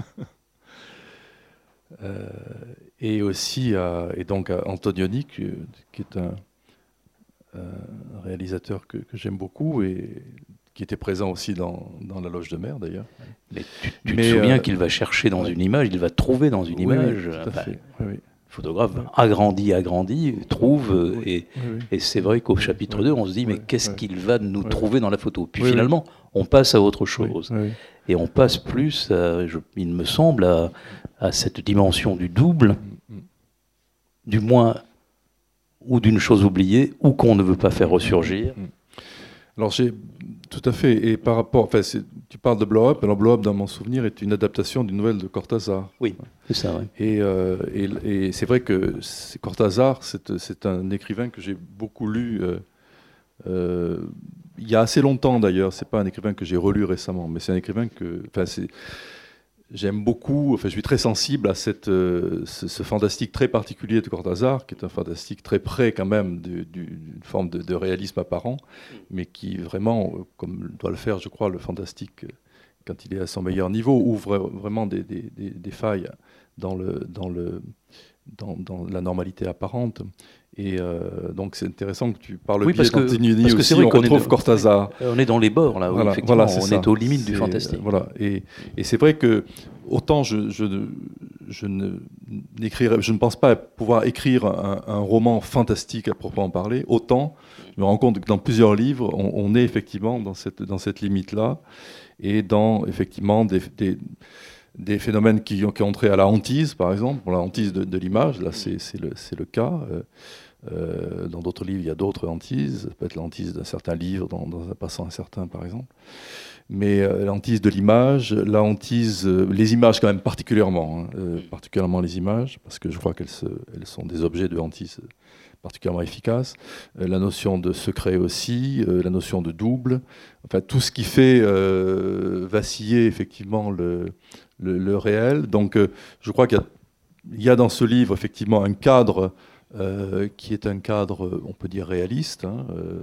(laughs) Euh, et aussi à, et donc à Antonioni, qui, est un, réalisateur que, j'aime beaucoup et qui était présent aussi dans, La Loge de Mer d'ailleurs. Mais tu, te souviens euh, qu'il va chercher dans une image, il va trouver dans une image. Tout à fait. Oui, photographe agrandi, agrandi, trouve, euh, et, et c'est vrai qu'au chapitre 2, on se dit, mais qu'est-ce qu'il va nous trouver dans la photo? Puis finalement, on passe à autre chose. Et on passe plus, il me semble, à, cette dimension du double, du moins, ou d'une chose oubliée, ou qu'on ne veut pas faire ressurgir. Mm. Alors j'ai tout à fait. Et par rapport, enfin, tu parles de Blow Up. Alors Blow Up, dans mon souvenir, est une adaptation d'une nouvelle de Cortázar. Oui, c'est ça. Oui. Euh, et, et, c'est vrai que Cortázar, c'est un écrivain que j'ai beaucoup lu. Euh, euh, il y a assez longtemps d'ailleurs. C'est pas un écrivain que j'ai relu récemment, mais c'est un écrivain que, enfin, J'aime beaucoup, enfin, je suis très sensible à cette, euh, ce, fantastique très particulier de Cortázar, qui est un fantastique très près quand même d'une forme de, réalisme apparent, mais qui vraiment, euh, comme doit le faire, je crois, le fantastique, euh, quand il est à son meilleur niveau, ouvre vraiment des, des, failles dans, le, dans, le, dans la normalité apparente. Et euh, donc c'est intéressant que tu parles oui, biais d'Antonioni aussi, on retrouve Cortázar. On est dans les bords là, voilà, effectivement, voilà, on ça. est aux limites du fantastique. Voilà, et, et c'est vrai que autant je, je, je, ne, je ne pense pas pouvoir écrire un, un, roman fantastique à proprement parler, autant je me rends compte que dans plusieurs livres, on, on est effectivement dans cette, dans cette limite-là, et dans effectivement des, des des phénomènes qui, qui, ont trait à la hantise, par exemple, pour la hantise de, de l'image, là c'est le, le, cas. Euh, dans d'autres livres, il y a d'autres hantises, ça peut être l'hantise d'un certain livre, dans, dans, un passant incertain, par exemple. Mais euh, l'hantise de l'image, la hantise, euh, les images quand même particulièrement, hein, euh, particulièrement les images, parce que je crois qu'elles elles sont des objets de hantise particulièrement efficaces. Euh, la notion de secret aussi, euh, la notion de double, enfin tout ce qui fait vaciller effectivement le, le, le réel. Donc je crois qu'il y, y, a dans ce livre effectivement un cadre euh, qui est un cadre, on peut dire, réaliste. Hein, euh,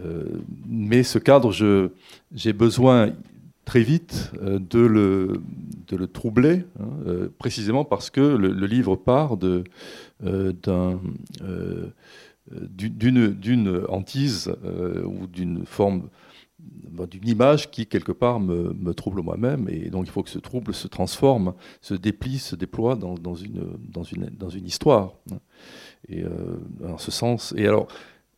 euh, mais ce cadre, j'ai besoin très vite de le, de le troubler, hein, précisément parce que le, le livre part d'une hantise ou d'une forme d'une image qui, quelque part, me, me trouble moi-même. Et donc, il faut que ce trouble se transforme, se déplie, se déploie dans, dans, une, dans, une, dans une histoire. Et euh, en ce sens. Et alors,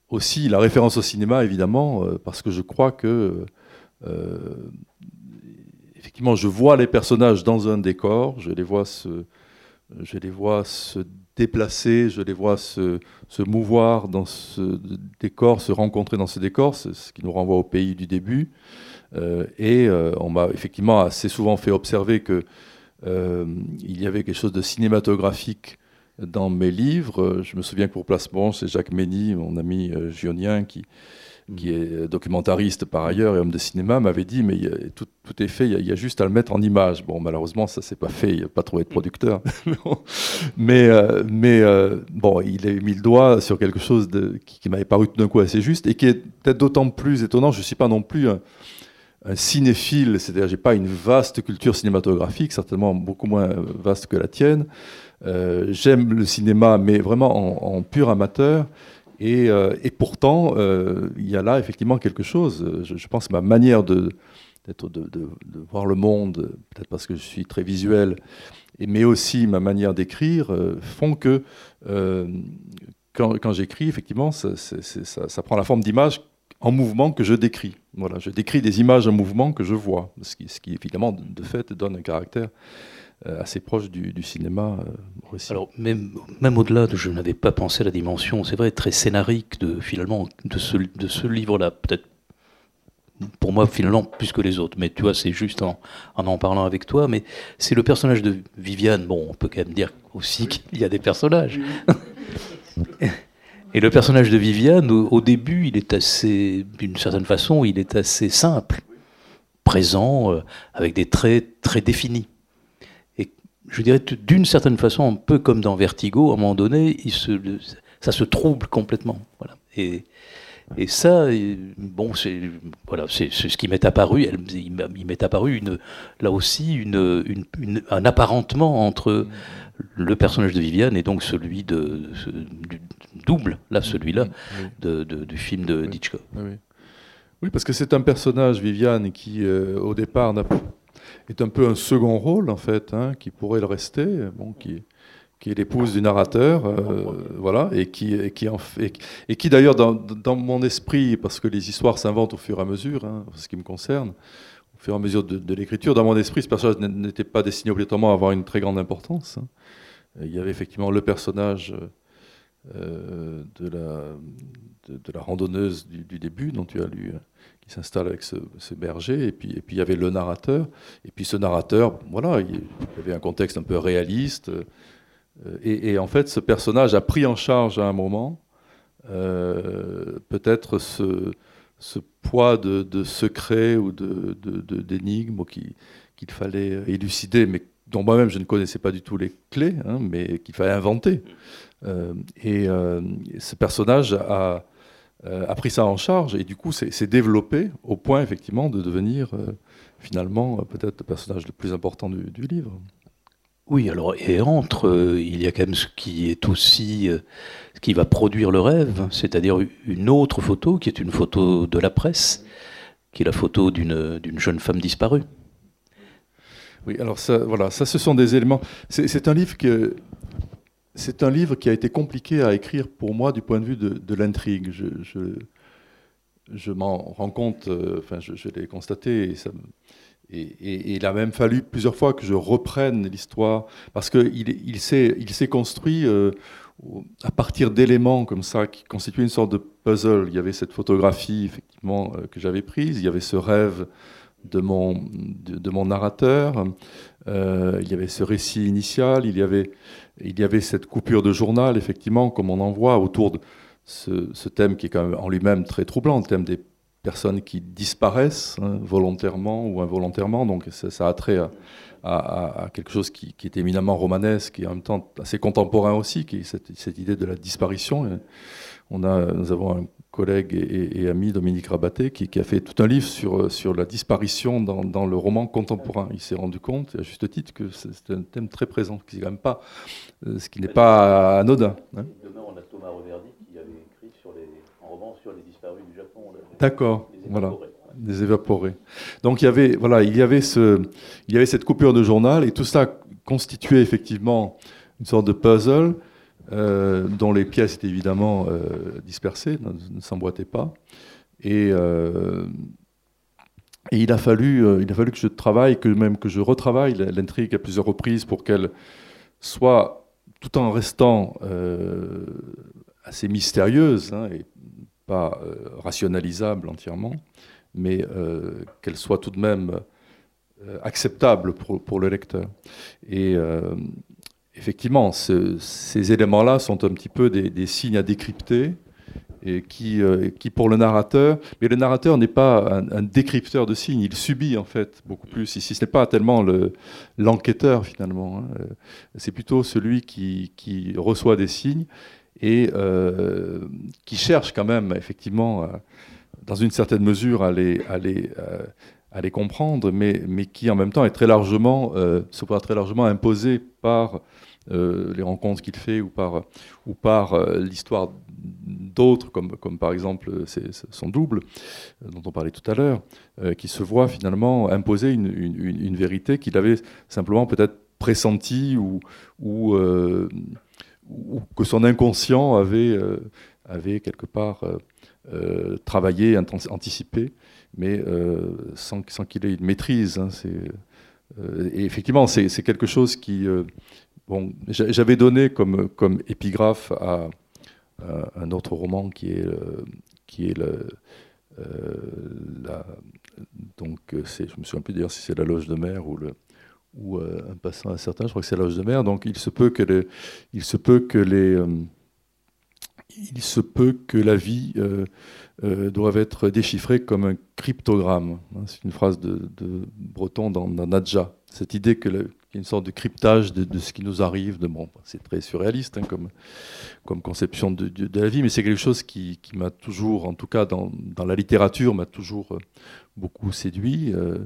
aussi, la référence au cinéma, évidemment, euh, parce que je crois que. Euh, effectivement, je vois les personnages dans un décor, je les vois se, je les vois se déplacer, je les vois se, se, mouvoir dans ce décor, se rencontrer dans ce décor, ce qui nous renvoie au pays du début. Euh, et euh, on m'a effectivement assez souvent fait observer que euh, il y avait quelque chose de cinématographique dans mes livres. Je me souviens que pour Placement, c'est Jacques Mény, mon ami euh, gionien, qui, qui est documentariste par ailleurs et homme de cinéma, m'avait dit mais tout, tout, est fait, il y, a, il y, a, juste à le mettre en image. Bon, malheureusement, ça s'est pas fait, il n'a pas trouvé de producteur. (laughs) mais euh, mais euh, bon, il a mis le doigt sur quelque chose de, qui, qui m'avait paru tout d'un coup assez juste et qui est peut-être d'autant plus étonnant. Je ne suis pas non plus un, un cinéphile, c'est-à-dire j'ai pas une vaste culture cinématographique, certainement beaucoup moins vaste que la tienne. Euh, J'aime le cinéma, mais vraiment en, en pur amateur. Et, euh, et pourtant, euh, il y a là effectivement quelque chose. Je, pense que ma manière de, voir le monde, peut-être parce que je suis très visuel, mais aussi ma manière d'écrire, euh, font que quand, j'écris, effectivement, ça, prend la forme d'images en mouvement que je décris. Voilà, je décris des images en mouvement que je vois, ce qui, ce qui évidemment, de fait, donne un caractère assez proche du, du cinéma. Euh, aussi. Alors même, même au-delà, de, je n'avais pas pensé à la dimension, c'est vrai, très scénarique de finalement de ce, de ce livre-là, peut-être pour moi finalement plus que les autres, mais tu vois, c'est juste en, en, en parlant avec toi, mais c'est le personnage de Viviane. Bon, on peut quand même dire aussi qu'il y a des personnages. (laughs) Et le personnage de Viviane, au, au début, il est assez, d'une certaine façon, il est assez simple, présent, euh, avec des traits très définis je dirais d'une certaine façon, un peu comme dans Vertigo, à un moment donné, il se, ça se trouble complètement. Voilà. Et, et ça, bon, c'est voilà, c'est ce qui m'est apparu. Elle, il m'est apparu une, là aussi une, une, une, un apparentement entre le personnage de Viviane et donc celui de, ce, du double, là, celui-là, oui. de, de, du film de oui. Hitchcock. Oui. oui, parce que c'est un personnage, Viviane, qui euh, au départ n'a est un peu un second rôle, en fait, hein, qui pourrait le rester, bon, qui, qui est l'épouse du narrateur, euh, voilà, et qui, et qui, en et qui d'ailleurs, dans, dans, mon esprit, parce que les histoires s'inventent au fur et à mesure, hein, ce qui me concerne, au fur et à mesure de, l'écriture, dans mon esprit, ce personnage n'était pas destiné obligatoirement à avoir une très grande importance. Hein. Il y avait effectivement le personnage euh, de, la, de, la randonneuse du, du, début, dont tu as lu s'installe avec ce, ce, berger, et puis, et puis il y avait le narrateur, et puis ce narrateur, voilà, il y avait un contexte un peu réaliste, euh, et, en fait ce personnage a pris en charge à un moment euh, peut-être ce, ce, poids de, de ou d'énigmes de, qu'il qu fallait élucider, mais dont moi-même je ne connaissais pas du tout les clés, hein, mais qu'il fallait inventer. Euh, et ce personnage a a pris ça en charge et du coup c'est développé au point effectivement de devenir euh, finalement peut-être le personnage le plus important du, du livre. Oui, alors, et entre, euh, il y a quand même ce qui est aussi, euh, ce qui va produire le rêve, c'est-à-dire une autre photo, qui est une photo de la presse, qui est la photo d'une jeune femme disparue. Oui, alors ça, voilà, ça, ce sont des éléments. C'est un livre que. C'est un livre qui a été compliqué à écrire pour moi du point de vue de, l'intrigue. Je, je, m'en rends compte, euh, enfin, je, l'ai constaté, et il a même fallu plusieurs fois que je reprenne l'histoire, parce qu'il il s'est construit euh, à partir d'éléments comme ça, qui constituaient une sorte de puzzle. Il y avait cette photographie, effectivement, euh, que j'avais prise, il y avait ce rêve de mon, de, mon narrateur, euh, il y avait ce récit initial, il y avait, il y avait cette coupure de journal, effectivement, comme on en voit autour de ce, thème qui est quand même en lui-même très troublant, le thème des personnes qui disparaissent hein, volontairement ou involontairement. Donc ça, a trait à, quelque chose qui, est éminemment romanesque et en même temps assez contemporain aussi, qui est cette, idée de la disparition. on a, nous avons un collègue et, ami, Dominique Rabaté, qui, a fait tout un livre sur, sur la disparition dans, le roman contemporain. Il s'est rendu compte, à juste titre, que c'est un thème très présent, qui quand même pas, euh, ce qui n'est pas anodin. Hein. Demain, on a Thomas Reverdy qui avait écrit sur les, un roman sur les disparus du Japon. D'accord, voilà, des évaporés. Donc il y avait, voilà, il y avait ce, il y avait cette coupure de journal et tout ça constituait effectivement une sorte de puzzle euh, dont les pièces étaient évidemment euh, dispersées, ne, s'emboîtaient pas. Et, euh, et, il a fallu, il a fallu que je travaille, que même que je retravaille l'intrigue à plusieurs reprises pour qu'elle soit, tout en restant assez mystérieuse hein, et pas rationalisable entièrement, mais qu'elle soit tout de même acceptable pour, pour, le lecteur. Et effectivement, ces éléments-là sont un petit peu des, signes à décrypter et qui, qui, pour le narrateur, mais le narrateur n'est pas un, décrypteur de signes, il subit en fait beaucoup plus. Ici, ce n'est pas tellement l'enquêteur finalement, hein. c'est plutôt celui qui, qui, reçoit des signes et euh, qui cherche quand même, effectivement, euh, dans une certaine mesure, à les, à les, euh, à les comprendre, mais, mais, qui en même temps est très largement, se très largement imposé par les rencontres qu'il fait ou par, ou par l'histoire d'autres, comme, comme par exemple son double, dont on parlait tout à l'heure, qui se voit finalement imposer une, une, vérité qu'il avait simplement peut-être pressentie ou, ou que son inconscient avait, euh, avait quelque part euh, euh, travaillé, anticipé, mais sans, sans qu'il ait une maîtrise. Hein, et effectivement, c'est quelque chose qui... J'avais donné comme, épigraphe à, un autre roman qui est, qui est le, la, donc je me souviens plus d'ailleurs si c'est la loge de mer ou le, euh, un passant incertain, je crois que c'est l'âge de mer. Donc il se peut que il se peut que les, euh, il se peut que la vie euh, doive être déchiffrée comme un cryptogramme. Hein, c'est une phrase de, Breton dans, Nadja. Cette idée que le, y a une sorte de cryptage de, ce qui nous arrive. De, c'est très surréaliste hein, comme, conception de, la vie, mais c'est quelque chose qui, qui m'a toujours, en tout cas dans, dans la littérature, m'a toujours beaucoup séduit. Euh,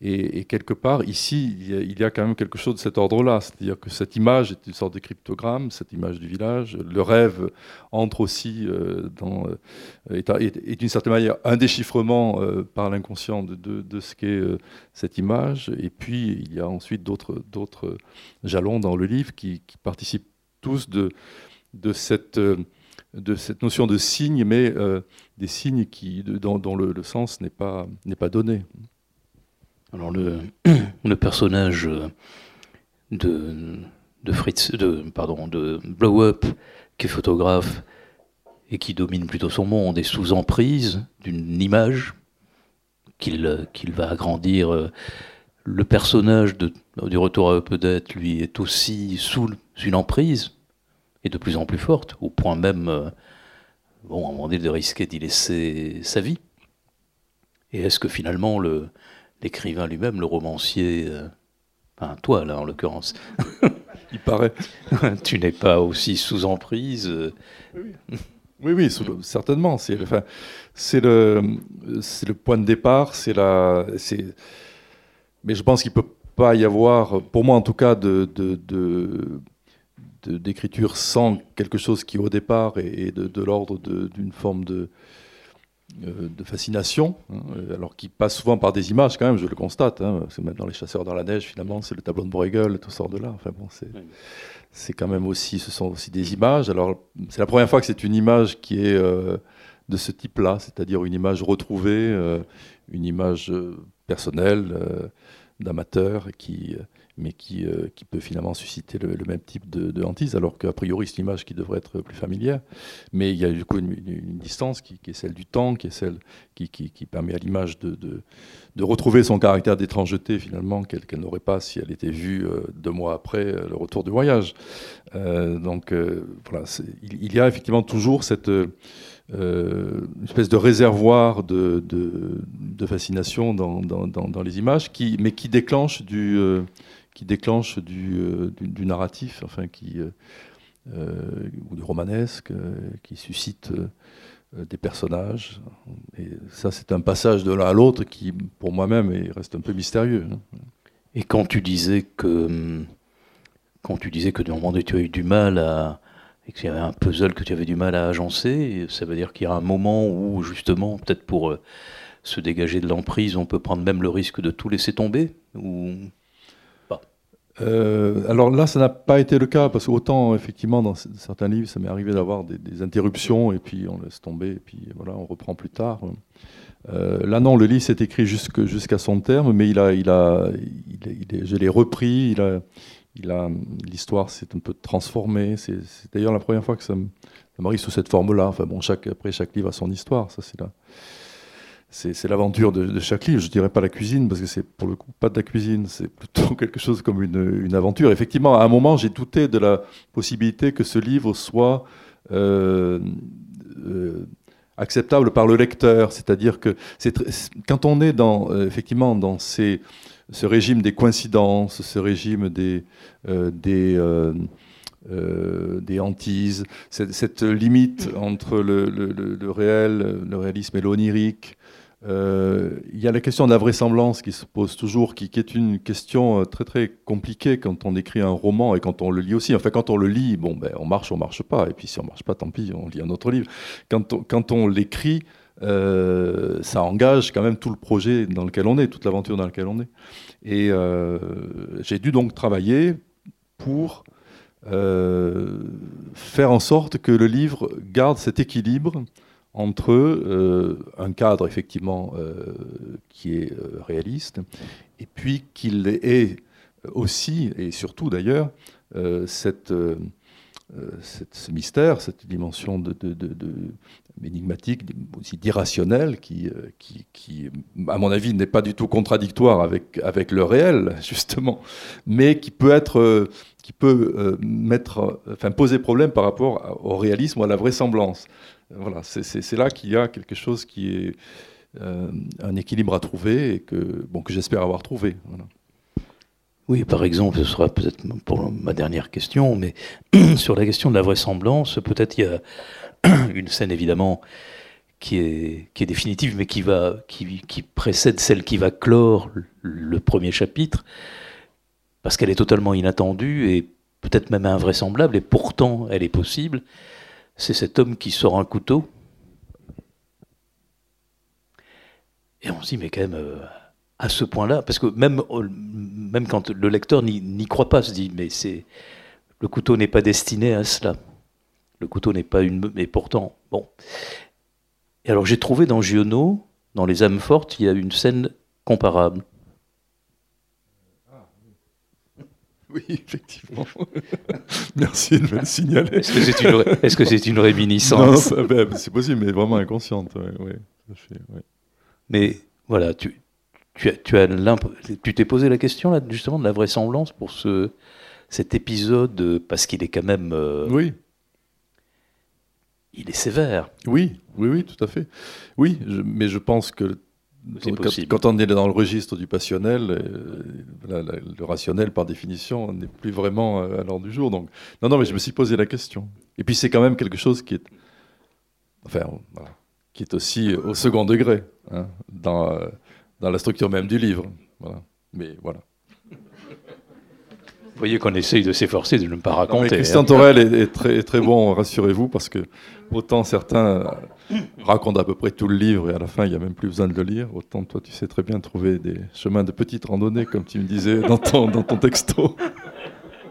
et, quelque part, ici, il y, a, quand même quelque chose de cet ordre-là. C'est-à-dire que cette image est une sorte de cryptogramme, cette image du village. Le rêve entre aussi euh, dans. Euh, est, d'une certaine manière un déchiffrement par l'inconscient de, ce qu'est cette image. Et puis, il y a ensuite d'autres jalons dans le livre qui, participent tous de, cette de cette notion de signe, mais des signes qui, dont, le, sens n'est pas, pas donné. Alors le, (clears throat) personnage de, de Fritz, de, pardon, de Blow Up, qui est photographe et qui domine plutôt son monde, est sous emprise d'une image qu'il va agrandir. Le personnage de, du Retour à Upedate, lui, est aussi sous une emprise et de plus en plus forte, au point même, euh, bon, à un moment donné, de risquer d'y laisser sa vie. Et est-ce que finalement, l'écrivain lui-même, le romancier, euh, enfin toi là en l'occurrence, (laughs) il paraît, (laughs) tu n'es pas aussi sous emprise euh, Oui, oui, certainement. C'est enfin, le, le point de départ, c'est la, mais je pense qu'il peut pas y avoir, pour moi en tout cas, de, d'écriture sans quelque chose qui au départ est, de, l'ordre d'une forme de, euh, de fascination, hein, alors qui passe souvent par des images quand même, je le constate. Hein, c'est maintenant les chasseurs dans la neige, finalement, c'est le tableau de Bruegel, tout sort de là. Enfin bon, c'est, c'est quand même aussi, ce sont aussi des images. Alors c'est la première fois que c'est une image qui est euh, de ce type-là, c'est-à-dire une image retrouvée, euh, une image personnelle d'amateur qui mais qui, euh, qui peut finalement susciter le, même type de, de, hantise, alors qu'a priori c'est une image qui devrait être plus familière. Mais il y a du coup une, distance qui, est celle du temps, qui est celle qui, qui, permet à l'image de, de, retrouver son caractère d'étrangeté finalement qu'elle n'aurait pas si elle était vue euh, deux mois après euh, le retour du voyage. donc voilà, il, y a effectivement toujours cette espèce de réservoir de, de, fascination dans, dans, dans, les images, qui, mais qui déclenche du, qui déclenche du, euh, du, narratif, enfin, qui, euh, euh, ou du romanesque, qui suscite des personnages. Et ça, c'est un passage de l'un à l'autre qui, pour moi-même, reste un peu mystérieux. Hein. Et quand tu disais que, quand tu disais que moment tu as eu du mal à, et qu'il y avait un puzzle que tu avais du mal à agencer, ça veut dire qu'il y a un moment où, justement, peut-être pour se dégager de l'emprise, on peut prendre même le risque de tout laisser tomber ou... Euh, alors là, ça n'a pas été le cas, parce qu'autant, effectivement, dans certains livres, ça m'est arrivé d'avoir des, interruptions, et puis on laisse tomber, et puis voilà, on reprend plus tard. Euh, là, non, le livre s'est écrit jusqu'à son terme, mais il a, il a, il, je l'ai repris, il a, il a, l'histoire s'est un peu transformée. C'est d'ailleurs la première fois que ça m'arrive sous cette forme-là. Enfin bon, après, chaque livre a son histoire, ça c'est là c'est l'aventure de, chaque livre. Je dirais pas la cuisine parce que c'est pour le coup pas de la cuisine, c'est plutôt (laughs) quelque chose comme une, aventure. Effectivement, à un moment, j'ai douté de la possibilité que ce livre soit euh, euh, acceptable par le lecteur. C'est-à-dire que quand on est dans euh, effectivement dans ce régime des coïncidences, ce régime des des hantises, cette, limite entre le, réel, le réalisme et l'onirique, euh, il y a la question de la vraisemblance qui se pose toujours, qui, est une question euh, très très compliquée quand on écrit un roman et quand on le lit aussi. Enfin, quand on le lit, bon, ben, on marche, on marche pas. Et puis si on marche pas, tant pis, on lit un autre livre. Quand on, quand on l'écrit, euh, ça engage quand même tout le projet dans lequel on est, toute l'aventure dans laquelle on est. Et j'ai dû donc travailler pour faire en sorte que le livre garde cet équilibre entre euh, un cadre effectivement euh, qui est euh, réaliste, et puis qu'il ait aussi, et surtout d'ailleurs, cette, ce mystère, cette dimension de, énigmatique, aussi d'irrationnel, qui, à mon avis, n'est pas du tout contradictoire avec, avec le réel, justement, mais qui peut être, qui peut mettre, enfin, poser problème par rapport au réalisme ou à la vraisemblance. Voilà, c'est là qu'il y a quelque chose qui est euh, un équilibre à trouver et que, bon, que j'espère avoir trouvé. Oui, par exemple, ce sera peut-être pour ma dernière question, mais (clears throat) sur la question de la vraisemblance, peut-être il y a (clears throat) une scène évidemment qui est, qui est définitive, mais qui, va, qui, qui précède celle qui va clore le premier chapitre, parce qu'elle est totalement inattendue et peut-être même invraisemblable, et pourtant elle est possible c'est cet homme qui sort un couteau. Et on se dit, mais quand même, euh, à ce point-là, parce que même, euh, même quand le lecteur n'y croit pas, se dit, mais c'est le couteau n'est pas destiné à cela. Le couteau n'est pas une... Mais pourtant, bon. Et alors j'ai trouvé dans Giono, dans Les âmes fortes, il y a une scène comparable. Oui, effectivement. (laughs) Merci de me le signaler. Est-ce que c'est une, réminiscence? Non, ben, c'est possible, mais vraiment inconsciente. Mais voilà, tu, tu, as, tu t'es posé la question là, justement de la vraisemblance pour ce, cet épisode, parce qu'il est quand même. Euh, oui. Il est sévère. Oui, oui, oui, tout à fait. Oui, mais je pense que quand, on est dans le registre du passionnel, euh, le rationnel, par définition, n'est plus vraiment euh, à l'ordre du jour. Donc, non, non, mais je me suis posé la question. Et puis, c'est quand même quelque chose qui est, enfin, qui est aussi au second degré hein, dans, euh, dans la structure même du livre. Voilà. Mais voilà. Vous voyez qu'on essaye de s'efforcer de ne pas raconter. Christian hein. Torel est, très, très bon, rassurez-vous, parce que autant certains racontent à peu près tout le livre et à la fin, il n'y a même plus besoin de le lire, autant toi, tu sais très bien trouver des chemins de petites randonnées, comme tu me disais dans ton, dans ton texto.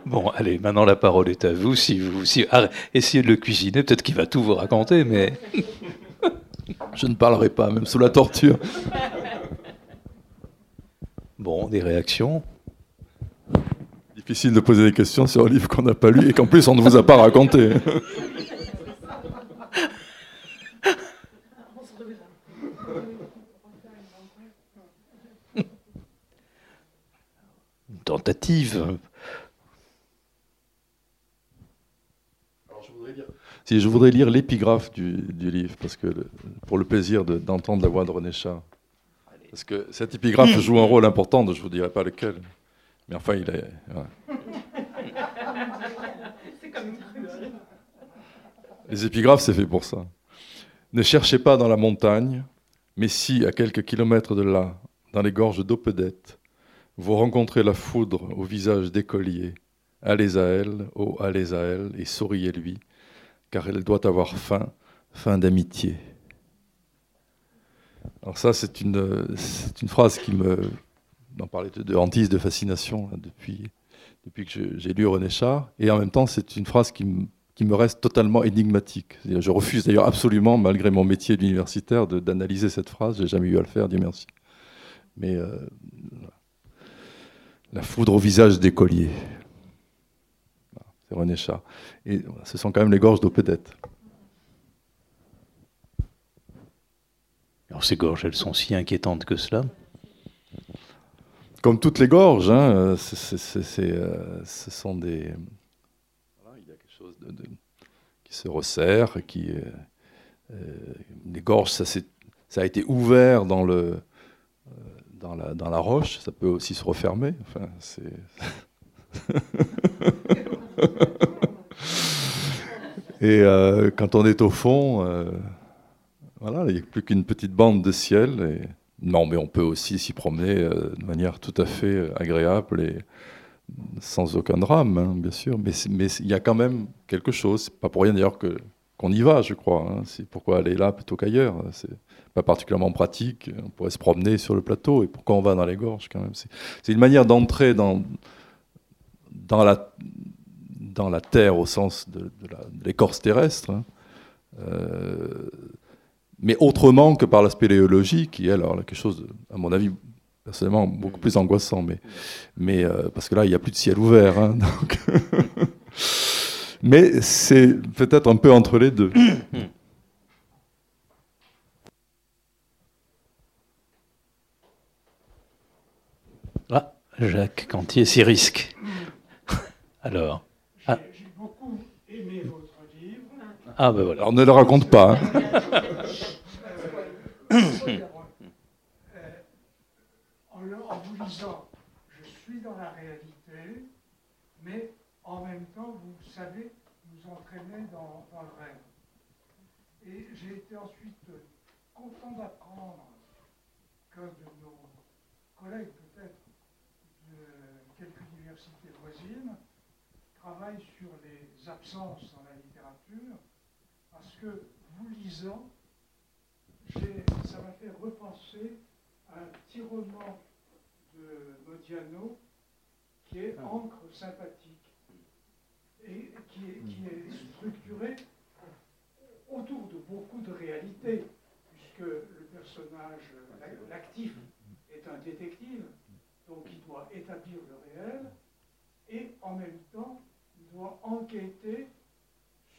Bon, allez, maintenant la parole est à vous. Si vous si, essayez de le cuisiner, peut-être qu'il va tout vous raconter, mais. (laughs) Je ne parlerai pas, même sous la torture. Bon, des réactions? Difficile de poser des questions sur un livre qu'on n'a pas lu et qu'en plus on ne vous a pas raconté. Une tentative. Si je voudrais lire l'épigraphe du, livre, parce que pour le plaisir d'entendre la voix de René Char. Parce que cette épigraphe joue un rôle important, je ne vous dirai pas lequel. Mais enfin, il est. Les épigraphes, c'est fait pour ça. Ne cherchez pas dans la montagne, mais si, à quelques kilomètres de là, dans les gorges d'Opedette, vous rencontrez la foudre au visage d'écolier, allez à elle, oh allez à elle, et souriez-lui, car elle doit avoir faim, faim d'amitié. Alors ça, c'est une, une phrase qui me... On parlait de, hantise, de fascination depuis, que j'ai lu René Char, et en même temps, c'est une phrase qui me, reste totalement énigmatique. Je refuse d'ailleurs absolument, malgré mon métier d'universitaire, d'analyser cette phrase. J'ai jamais eu à le faire, Dieu merci. Mais euh, la foudre au visage d'écolier. C'est René Char. Et ce sont quand même les gorges d'Opédette. Alors ces gorges, elles sont si inquiétantes que cela Comme toutes les gorges, hein, euh, ce sont des... il y a quelque chose qui se resserre, qui... Euh, euh, les gorges, ça, a été ouvert dans, la, roche, ça peut aussi se refermer. Enfin, (laughs) Et quand on est au fond, voilà, il n'y a plus qu'une petite bande de ciel. Non, mais on peut aussi s'y promener euh, de manière tout à fait euh, agréable et sans aucun drame, hein, bien sûr. Mais il y a quand même quelque chose. Pas pour rien d'ailleurs qu'on y va, je crois. Hein. C'est pourquoi aller là plutôt qu'ailleurs. C'est pas particulièrement pratique. On pourrait se promener sur le plateau. Et pourquoi on va dans les gorges quand même? C'est une manière d'entrer dans dans la dans la terre au sens de, l'écorce terrestre. Hein. Euh, mais autrement que par la spéléologie, qui est alors quelque chose, à mon avis, personnellement, beaucoup plus angoissant. Mais, mais euh, parce que là, il n'y a plus de ciel ouvert. Hein, (laughs) (laughs) mais c'est peut-être un peu entre les deux. (coughs) Ah, Jacques Cantier s'y risque. (laughs) Alors. J'ai beaucoup aimé. Ah ben voilà. Alors ne le raconte pas. Hein. (coughs) Euh, en, vous lisant, je suis dans la réalité, mais en même temps, vous savez nous entraîner dans, le rêve. Et j'ai été ensuite content d'apprendre qu'un de nos collègues, peut-être, de quelques universités voisines, travaille sur les absences dans la littérature, parce que vous lisant, ça m'a fait repenser à un petit roman de Modiano qui est ah. Encre sympathique et qui est, structuré autour de beaucoup de réalités, puisque le personnage, l'actif, est un détective, donc il doit établir le réel, et en même temps, il doit enquêter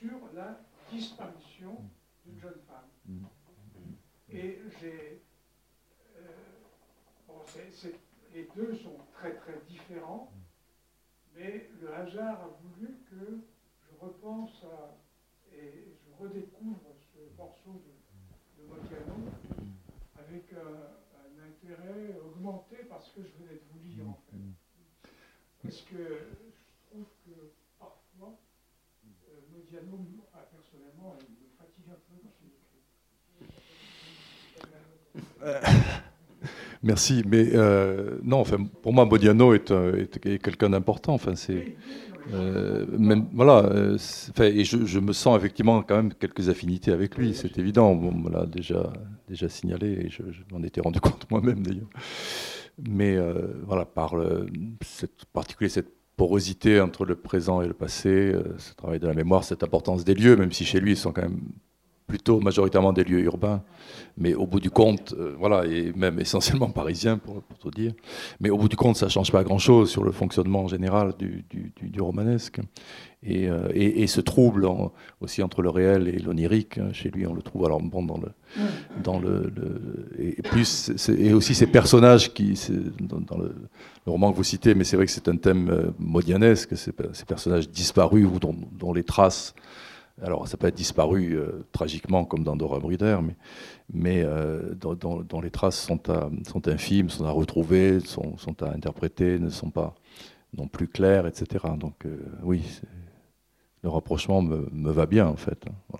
sur la disparition d'une jeune femme. Mm. Et j'ai. Euh, les deux sont très très différents, mais le hasard a voulu que je repense à, et je redécouvre ce morceau de, de avec un, intérêt augmenté parce que je venais de vous lire en fait. Parce que je trouve que parfois, euh, Modiano, personnellement, me fatigue un peu dans ses écrits. Merci, mais euh, non, enfin, pour moi, Bodiano est, est, quelqu'un d'important. Enfin, c'est euh, même voilà, euh, et je, me sens effectivement quand même quelques affinités avec lui, c'est évident. On me l'a déjà déjà signalé et je, m'en étais rendu (laughs) compte moi-même d'ailleurs. Mais voilà, par cette, particulier cette porosité entre le présent et le passé, ce travail de la mémoire, cette importance des lieux, même si chez lui ils sont quand même plutôt majoritairement des lieux urbains, mais au bout du compte, euh, voilà, et même essentiellement (laughs) parisiens pour, pour, tout dire. Mais au bout du compte, ça ne change pas grand-chose sur le fonctionnement général du, du, romanesque. Et, euh, et, ce trouble aussi entre le réel et l'onirique, hein, chez lui, on le trouve alors bon dans le, dans le, et plus et aussi ces personnages qui, dans, dans le, roman que vous citez, mais c'est vrai que c'est un thème euh, modianesque, ces, ces, personnages disparus ou dont les traces alors ça peut être disparu euh, tragiquement comme dans Dora Bruder, mais, euh, dont, les traces sont, infimes, sont à retrouver, sont, à interpréter, ne sont pas non plus claires, etc. Donc euh, oui, le rapprochement me, va bien en fait. Hein.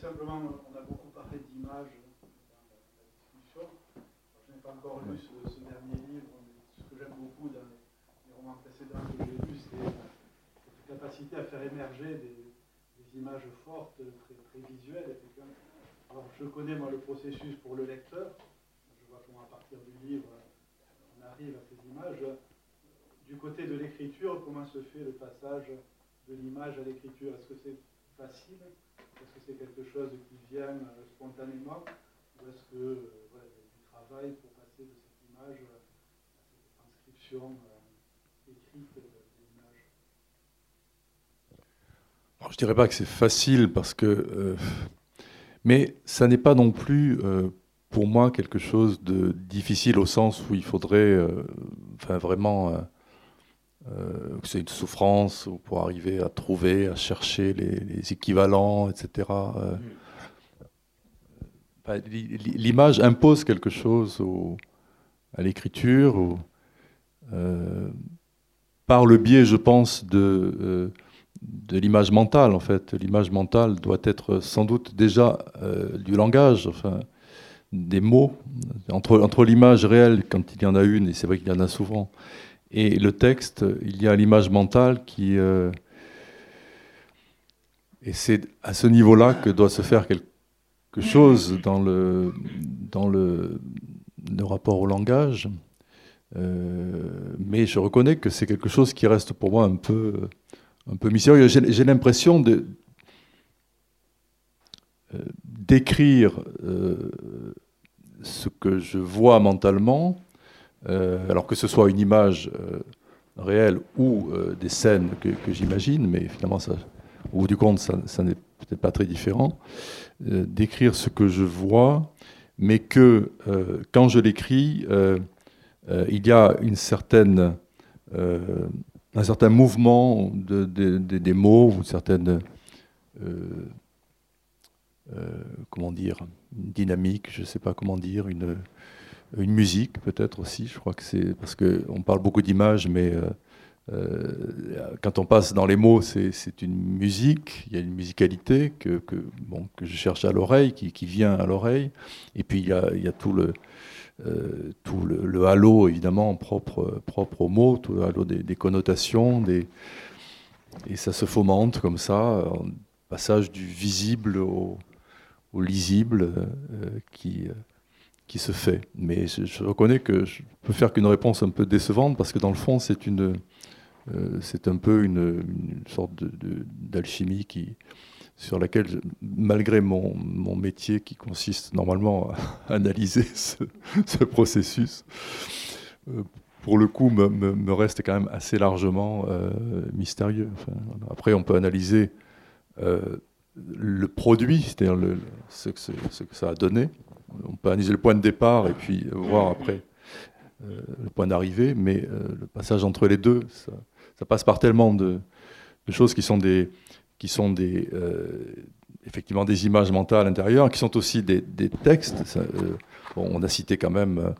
Simplement, on a beaucoup parlé d'images ce dernier livre, mais ce que j'aime beaucoup dans les romans précédents que j'ai lus, c'est capacité à faire émerger des, images fortes, très, visuelles. Alors, je connais moi le processus pour le lecteur. Je vois comment à partir du livre, on arrive à ces images. Du côté de l'écriture, comment se fait le passage de l'image à l'écriture? Est-ce que c'est facile? Est-ce que c'est quelque chose qui vient euh, spontanément? Ou est-ce que euh, il y a du travail pour passer de cette image à cette transcription euh, écrite je ne dirais pas que c'est facile parce que. Euh, mais ça n'est pas non plus euh, pour moi quelque chose de difficile au sens où il faudrait euh, enfin, vraiment. que c'est une souffrance pour arriver à trouver, à chercher les, équivalents, etc. L'image impose quelque chose à l'écriture, par le biais, je pense, de de l'image mentale, en fait. L'image mentale doit être sans doute déjà euh, du langage, enfin, des mots. Entre, entre l'image réelle, quand il y en a une, et c'est vrai qu'il y en a souvent, et le texte, il y a l'image mentale qui... Euh, et c'est à ce niveau-là que doit se faire quelque chose dans le, dans le, le rapport au langage. Euh, mais je reconnais que c'est quelque chose qui reste pour moi un peu un peu mystérieux. J'ai l'impression de euh, d'écrire euh, ce que je vois mentalement, euh, alors que ce soit une image réelle ou des scènes que, j'imagine, mais finalement, au bout du compte, ça n'est peut-être pas très différent, d'écrire ce que je vois, mais que quand je l'écris, il y a une certaine un certain mouvement de, des mots, ou une certaine, euh, euh, comment dire, une dynamique, je ne sais pas comment dire, une, une musique peut-être aussi. Je crois que c'est parce qu'on parle beaucoup d'images, mais euh, quand on passe dans les mots, c'est une musique, il y a une musicalité que, que, bon, que je cherche à l'oreille, qui, qui, vient à l'oreille, et puis il y il y a tout le euh, tout le, halo évidemment propre, propre aux mots, tout le halo des, connotations, et ça se fomente comme ça, en passage du visible au, lisible euh, qui, qui se fait. Mais je, reconnais que je peux faire qu'une réponse un peu décevante parce que dans le fond c'est une euh, c'est un peu une sorte d'alchimie qui, sur laquelle, malgré mon, mon, métier qui consiste normalement à (laughs) analyser ce, ce processus, euh, pour le coup, me, me, reste quand même assez largement euh, mystérieux. Après, on peut analyser euh, le produit, c'est-à-dire ce, que ce, que ça a donné. On peut analyser le point de départ et puis voir après le point d'arrivée, mais le passage entre les deux, ça, passe par tellement de choses qui sont des qui sont des, euh, effectivement des images mentales intérieures, qui sont aussi des, textes. Euh, on a cité quand même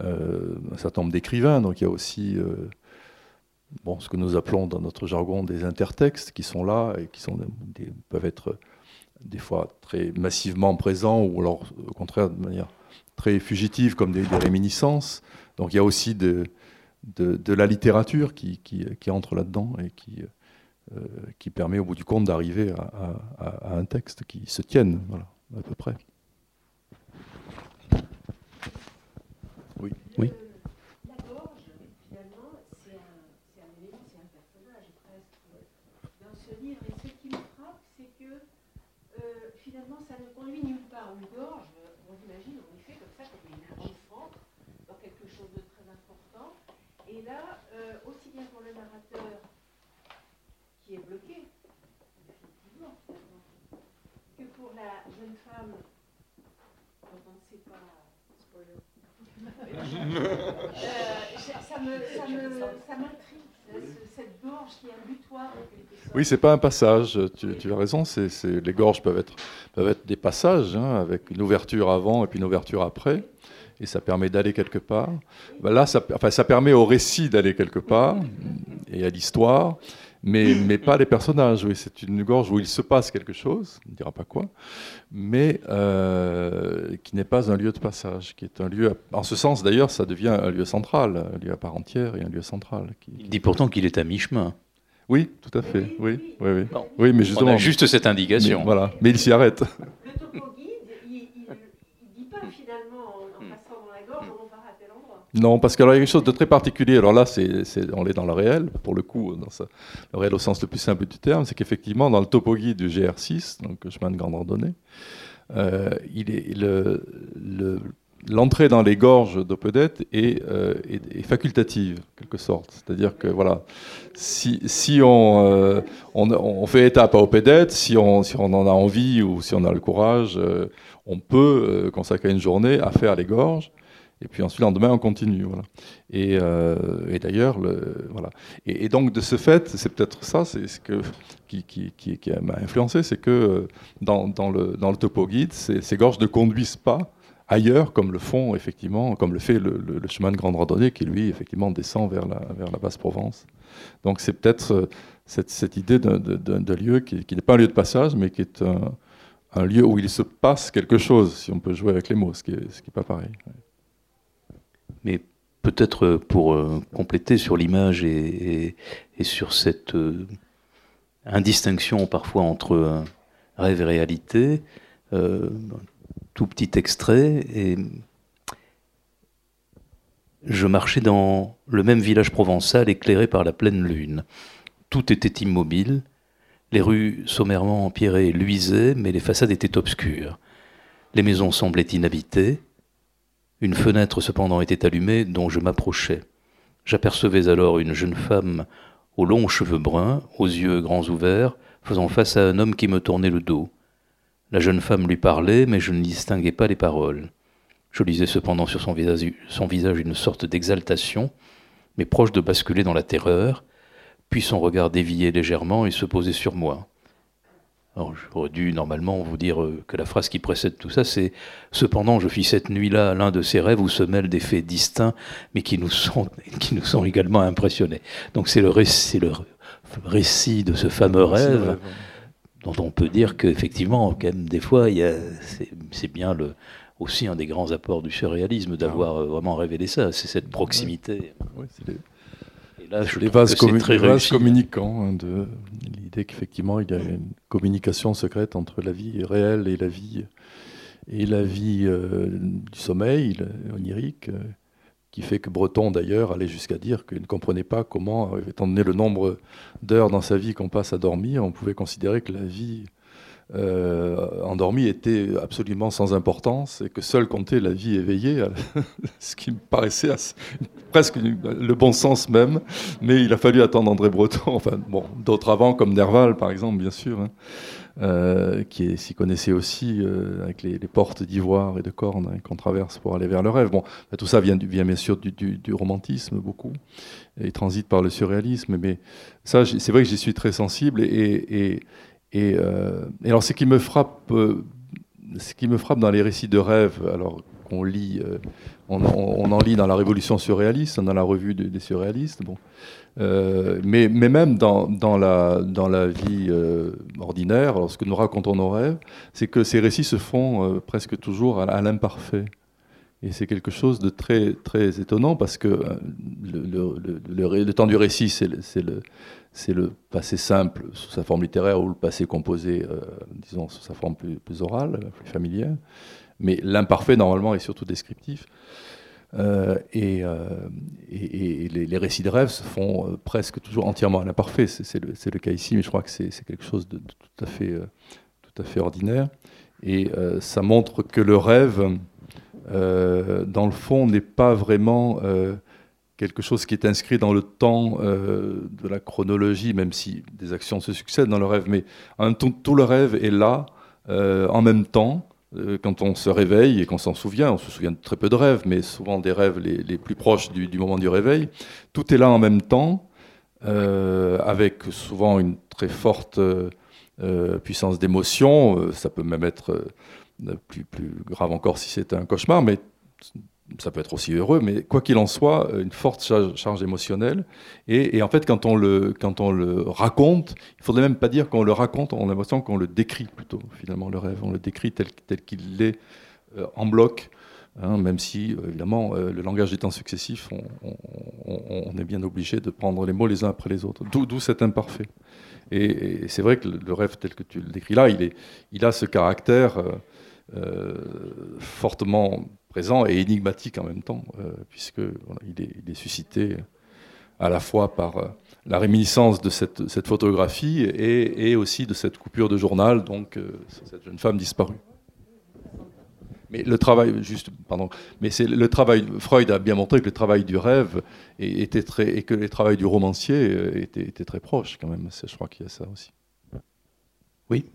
euh, un certain nombre d'écrivains, donc il y a aussi bon, ce que nous appelons dans notre jargon des intertextes qui sont là et qui sont, peuvent être des fois très massivement présents, ou alors au contraire de manière très fugitive, comme des, réminiscences. Donc il y a aussi de, de, la littérature qui, qui, qui entre là-dedans et qui, qui permet au bout du compte d'arriver à, à, un texte qui se tienne, voilà, à peu près. Oui. oui. jeune femme dont on ne sait pas, spoiler, euh, ça m'intrigue, cette gorge qui est un butoir. Oui, c'est pas un passage, tu, as raison, les gorges peuvent être, des passages, hein, avec une ouverture avant et puis une ouverture après, et ça permet d'aller quelque part. Ben là, ça permet au récit d'aller quelque part, et à l'histoire, mais, mais pas les personnages. Oui, c'est une gorge où il se passe quelque chose, on ne dira pas quoi, mais euh, qui n'est pas un lieu de passage, qui est un lieu. En ce sens, d'ailleurs, ça devient un lieu central, un lieu à part entière et un lieu central. Il dit pourtant qu'il est à mi-chemin. Oui, tout à fait. Oui, oui, oui. oui mais justement, On a juste cette indication. voilà, mais il s'y arrête. Non, parce qu'il y a quelque chose de très particulier. Alors là, on est dans le réel, pour le coup, dans le réel au sens le plus simple du terme, c'est qu'effectivement, dans le topo guide du GR6, donc chemin de grande randonnée, euh, l'entrée dans les gorges d'Opedette euh, est, facultative, en quelque sorte. C'est-à-dire que, voilà, si, euh, on, fait étape à Opedette, si on, si on en a envie ou si on a le courage, on peut consacrer une journée à faire les gorges. Et puis ensuite, le lendemain, on continue. Euh, et d'ailleurs, voilà. Et, donc, de ce fait, c'est peut-être ça c'est ce que, qui, m'a influencé, c'est que euh, dans, le, dans le topo guide, ces, gorges ne conduisent pas ailleurs, comme le font effectivement, comme le fait le, chemin de grande randonnée, qui lui, effectivement, descend vers la, vers la Basse-Provence. Donc, c'est peut-être euh, cette, cette, idée d'un lieu qui, n'est pas un lieu de passage, mais qui est un, un, lieu où il se passe quelque chose, si on peut jouer avec les mots, ce qui n'est pas pareil. Mais peut-être pour euh, compléter sur l'image et, sur cette euh, indistinction parfois entre rêve et réalité, euh, tout petit extrait, je marchais dans le même village provençal éclairé par la pleine lune. Tout était immobile, les rues sommairement empierrées luisaient, mais les façades étaient obscures. Les maisons semblaient inhabitées, une fenêtre cependant était allumée dont je m'approchais. J'apercevais alors une jeune femme aux longs cheveux bruns, aux yeux grands ouverts, faisant face à un homme qui me tournait le dos. La jeune femme lui parlait, mais je ne distinguais pas les paroles. Je lisais cependant sur son visage, son visage une sorte d'exaltation, mais proche de basculer dans la terreur, puis son regard déviait légèrement et se posait sur moi. Alors, j'aurais dû normalement vous dire euh, que la phrase qui précède tout ça, c'est Cependant, je fis cette nuit-là l'un de ces rêves où se mêlent des faits distincts, mais qui nous sont, (laughs) qui nous sont également impressionnés. Donc, c'est le récit, le récit de ce fameux rêve, dont on peut dire qu'effectivement, quand même, des fois, c'est bien le, aussi un des grands apports du surréalisme d'avoir euh, vraiment révélé ça, c'est cette proximité. Les vases, communicants, hein, de l'idée qu'effectivement il y a une communication secrète entre la vie réelle et la vie et la vie euh, du sommeil onirique, euh, qui fait que Breton d'ailleurs allait jusqu'à dire qu'il ne comprenait pas comment, étant donné le nombre d'heures dans sa vie qu'on passe à dormir, on pouvait considérer que la vie euh, endormi était absolument sans importance et que seul comptait la vie éveillée, (laughs) ce qui me paraissait presque le bon sens même. Mais il a fallu attendre André Breton, (laughs) enfin bon, d'autres avant comme Nerval par exemple, bien sûr, hein, euh, qui s'y connaissait aussi euh, avec les, portes d'ivoire et de corne hein, qu'on traverse pour aller vers le rêve. Bon, tout ça vient, vient bien sûr du, romantisme beaucoup et transite par le surréalisme, mais ça, c'est vrai que j'y suis très sensible et euh, et, alors, ce qui me frappe, euh, ce qui me frappe dans les récits de rêve, alors qu'on lit, euh, on, en lit dans la Révolution surréaliste, dans la revue des, surréalistes. Bon. Euh, mais, même dans, la, vie euh, ordinaire, lorsque nous racontons nos rêves, c'est que ces récits se font presque toujours à, l'imparfait. Et c'est quelque chose de très, très étonnant parce que le, le, temps du récit, c'est le, passé simple sous sa forme littéraire ou le passé composé, disons, sous sa forme plus, orale, plus familière mais l'imparfait normalement est surtout descriptif. Euh, et, euh, les, récits de rêve se font euh, presque toujours entièrement à l'imparfait. C'est le, cas ici, mais je crois que c'est quelque chose de, tout, à fait, tout à fait ordinaire. Et ça montre que le rêve, dans le fond, n'est pas vraiment quelque chose qui est inscrit dans le temps de la chronologie, même si des actions se succèdent dans le rêve. Mais tout le rêve est là en même temps euh, quand on se réveille et qu'on s'en souvient, on se souvient de très peu de rêves, mais souvent des rêves les, plus proches du, moment du réveil, tout est là en même temps, euh, avec souvent une très forte euh, puissance d'émotion. ça peut même être plus, grave encore si c'est un cauchemar, mais ça peut être aussi heureux, mais quoi qu'il en soit, une forte charge, émotionnelle. Et, en fait, quand on, le, quand on le raconte, il faudrait même pas dire qu'on le raconte, on a l'impression qu'on le décrit plutôt, finalement, le rêve. On le décrit tel, tel qu'il l'est euh, en bloc, hein, même si, évidemment, euh, le langage des temps successifs, on, est bien obligé de prendre les mots les uns après les autres. D'où cet imparfait. Et, c'est vrai que le, rêve tel que tu le décris là, il, est, il a ce caractère euh, fortement présent et énigmatique en même temps, euh, puisqu'il il, est, suscité à la fois par euh, la réminiscence de cette, cette photographie et, aussi de cette coupure de journal, donc euh, cette jeune femme disparue. Mais le travail, juste, pardon, mais c'est le travail. Freud a bien montré que le travail du rêve était très, et que le travail du romancier était, était très proche quand même. Je crois qu'il y a ça aussi. Oui.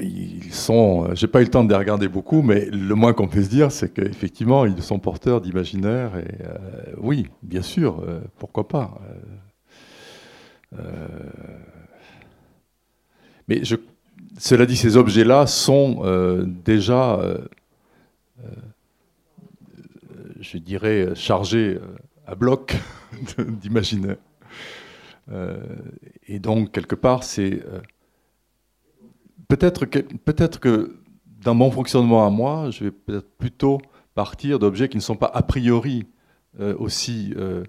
Ils sont, euh, j'ai pas eu le temps de les regarder beaucoup, mais le moins qu'on puisse dire, c'est qu'effectivement, ils sont porteurs d'imaginaire. Et euh, oui, bien sûr, euh, pourquoi pas. mais je, cela dit, ces objets-là sont déjà, je dirais, chargés à bloc (laughs) d'imaginaire. et donc, quelque part, c'est peut-être que, peut-être que dans mon fonctionnement à moi, je vais peut-être plutôt partir d'objets qui ne sont pas a priori euh, aussi. Euh,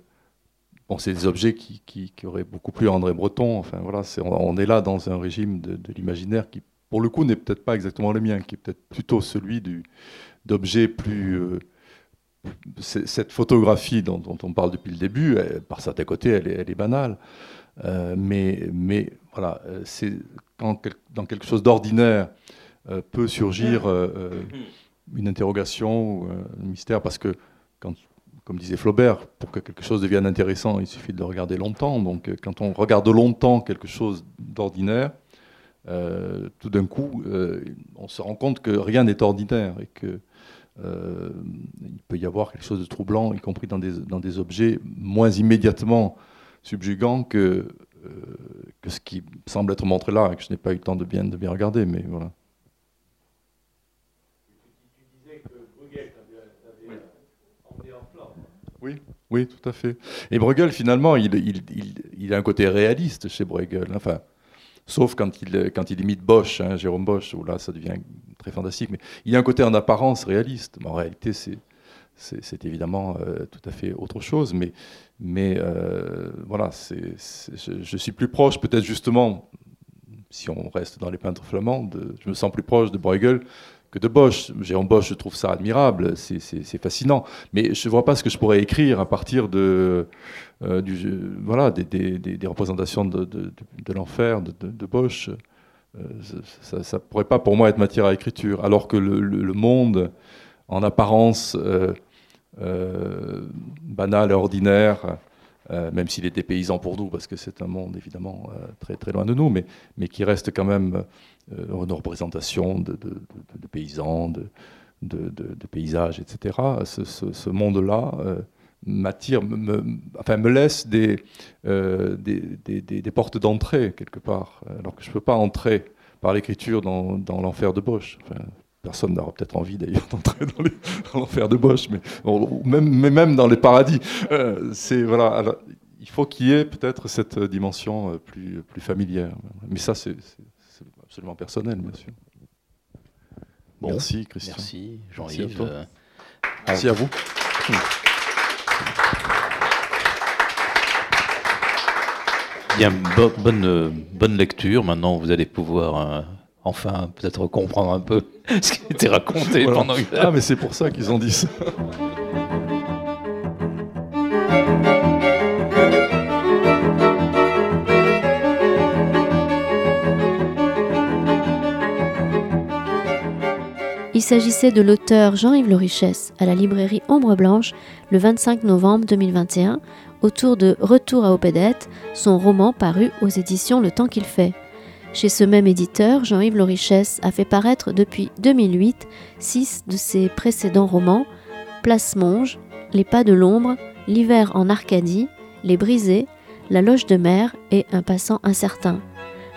bon, c'est des objets qui, qui, auraient beaucoup plus André Breton. Enfin, voilà, on, est là dans un régime de, l'imaginaire qui, pour le coup, n'est peut-être pas exactement le mien, qui est peut-être plutôt celui d'objets plus. Euh, cette photographie dont, on parle depuis le début, par certains côtés, elle est, elle est banale. mais, mais voilà, c'est quand dans quelque chose d'ordinaire euh, peut surgir euh, euh, une interrogation ou un mystère, parce que, comme disait Flaubert, pour que quelque chose devienne intéressant, il suffit de le regarder longtemps. Donc quand on regarde longtemps quelque chose d'ordinaire, tout d'un coup, on se rend compte que rien n'est ordinaire et que il peut y avoir quelque chose de troublant, y compris dans des, dans des objets moins immédiatement subjugants que euh, que ce qui semble être montré là, et que je n'ai pas eu le temps de bien, de bien regarder, mais voilà. Oui, oui, tout à fait. Et Bruegel, finalement, il, il, il, il, a un côté réaliste chez Bruegel. Enfin, sauf quand il, quand il imite Bosch, hein, Jérôme Bosch, où là, ça devient très fantastique. Mais il y a un côté en apparence réaliste. Mais en réalité, c'est évidemment euh, tout à fait autre chose, mais, mais euh, voilà, je, suis plus proche, peut-être justement, si on reste dans les peintres flamands, je me sens plus proche de Bruegel que de Bosch. Jérôme Bosch, je trouve ça admirable, c'est fascinant, mais je ne vois pas ce que je pourrais écrire à partir de, euh, voilà, des, représentations de, l'enfer de, Bosch. ça ne pourrait pas pour moi être matière à écriture, alors que le, monde, en apparence, euh, banal et ordinaire, euh, même s'il est dépaysant pour nous, parce que c'est un monde évidemment euh, très, très loin de nous, mais, mais qui reste quand même une représentation de, paysans, de, paysages, etc. Ce, monde-là m'attire, me, enfin, me laisse des, des, des, portes d'entrée quelque part, alors que je ne peux pas entrer par l'écriture dans, l'enfer de Bosch. Personne n'aura peut-être envie d'ailleurs (laughs) d'entrer dans, l'enfer de Bosch, mais, même, mais même dans les paradis. Euh, c'est voilà. il faut qu'il y ait peut-être cette dimension euh, plus, plus familière. Mais ça, c'est absolument personnel, bien sûr. merci, Christian. Merci, Jean-Yves. Euh, merci à vous. Bien, bonne, bonne lecture. Maintenant, vous allez pouvoir enfin peut-être comprendre un peu (laughs) ce qui était raconté pendant une heure. Ah, mais c'est pour ça qu'ils ont dit ça. Il s'agissait de l'auteur Jean-Yves Lorichesse à la librairie Ombre Blanche le 25 novembre 2021 autour de Retour à Opédette, son roman paru aux éditions Le Temps qu'il fait. Chez ce même éditeur, Jean-Yves Lorichesse a fait paraître depuis 2008 six de ses précédents romans Place Monge, Les Pas de l'ombre, L'hiver en Arcadie, Les Brisés, La Loge de mer et Un passant incertain.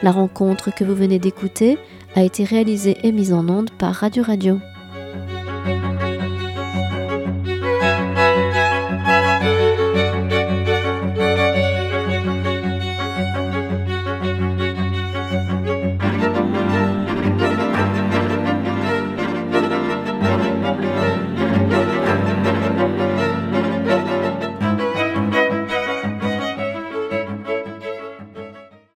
La rencontre que vous venez d'écouter a été réalisée et mise en onde par Radio Radio.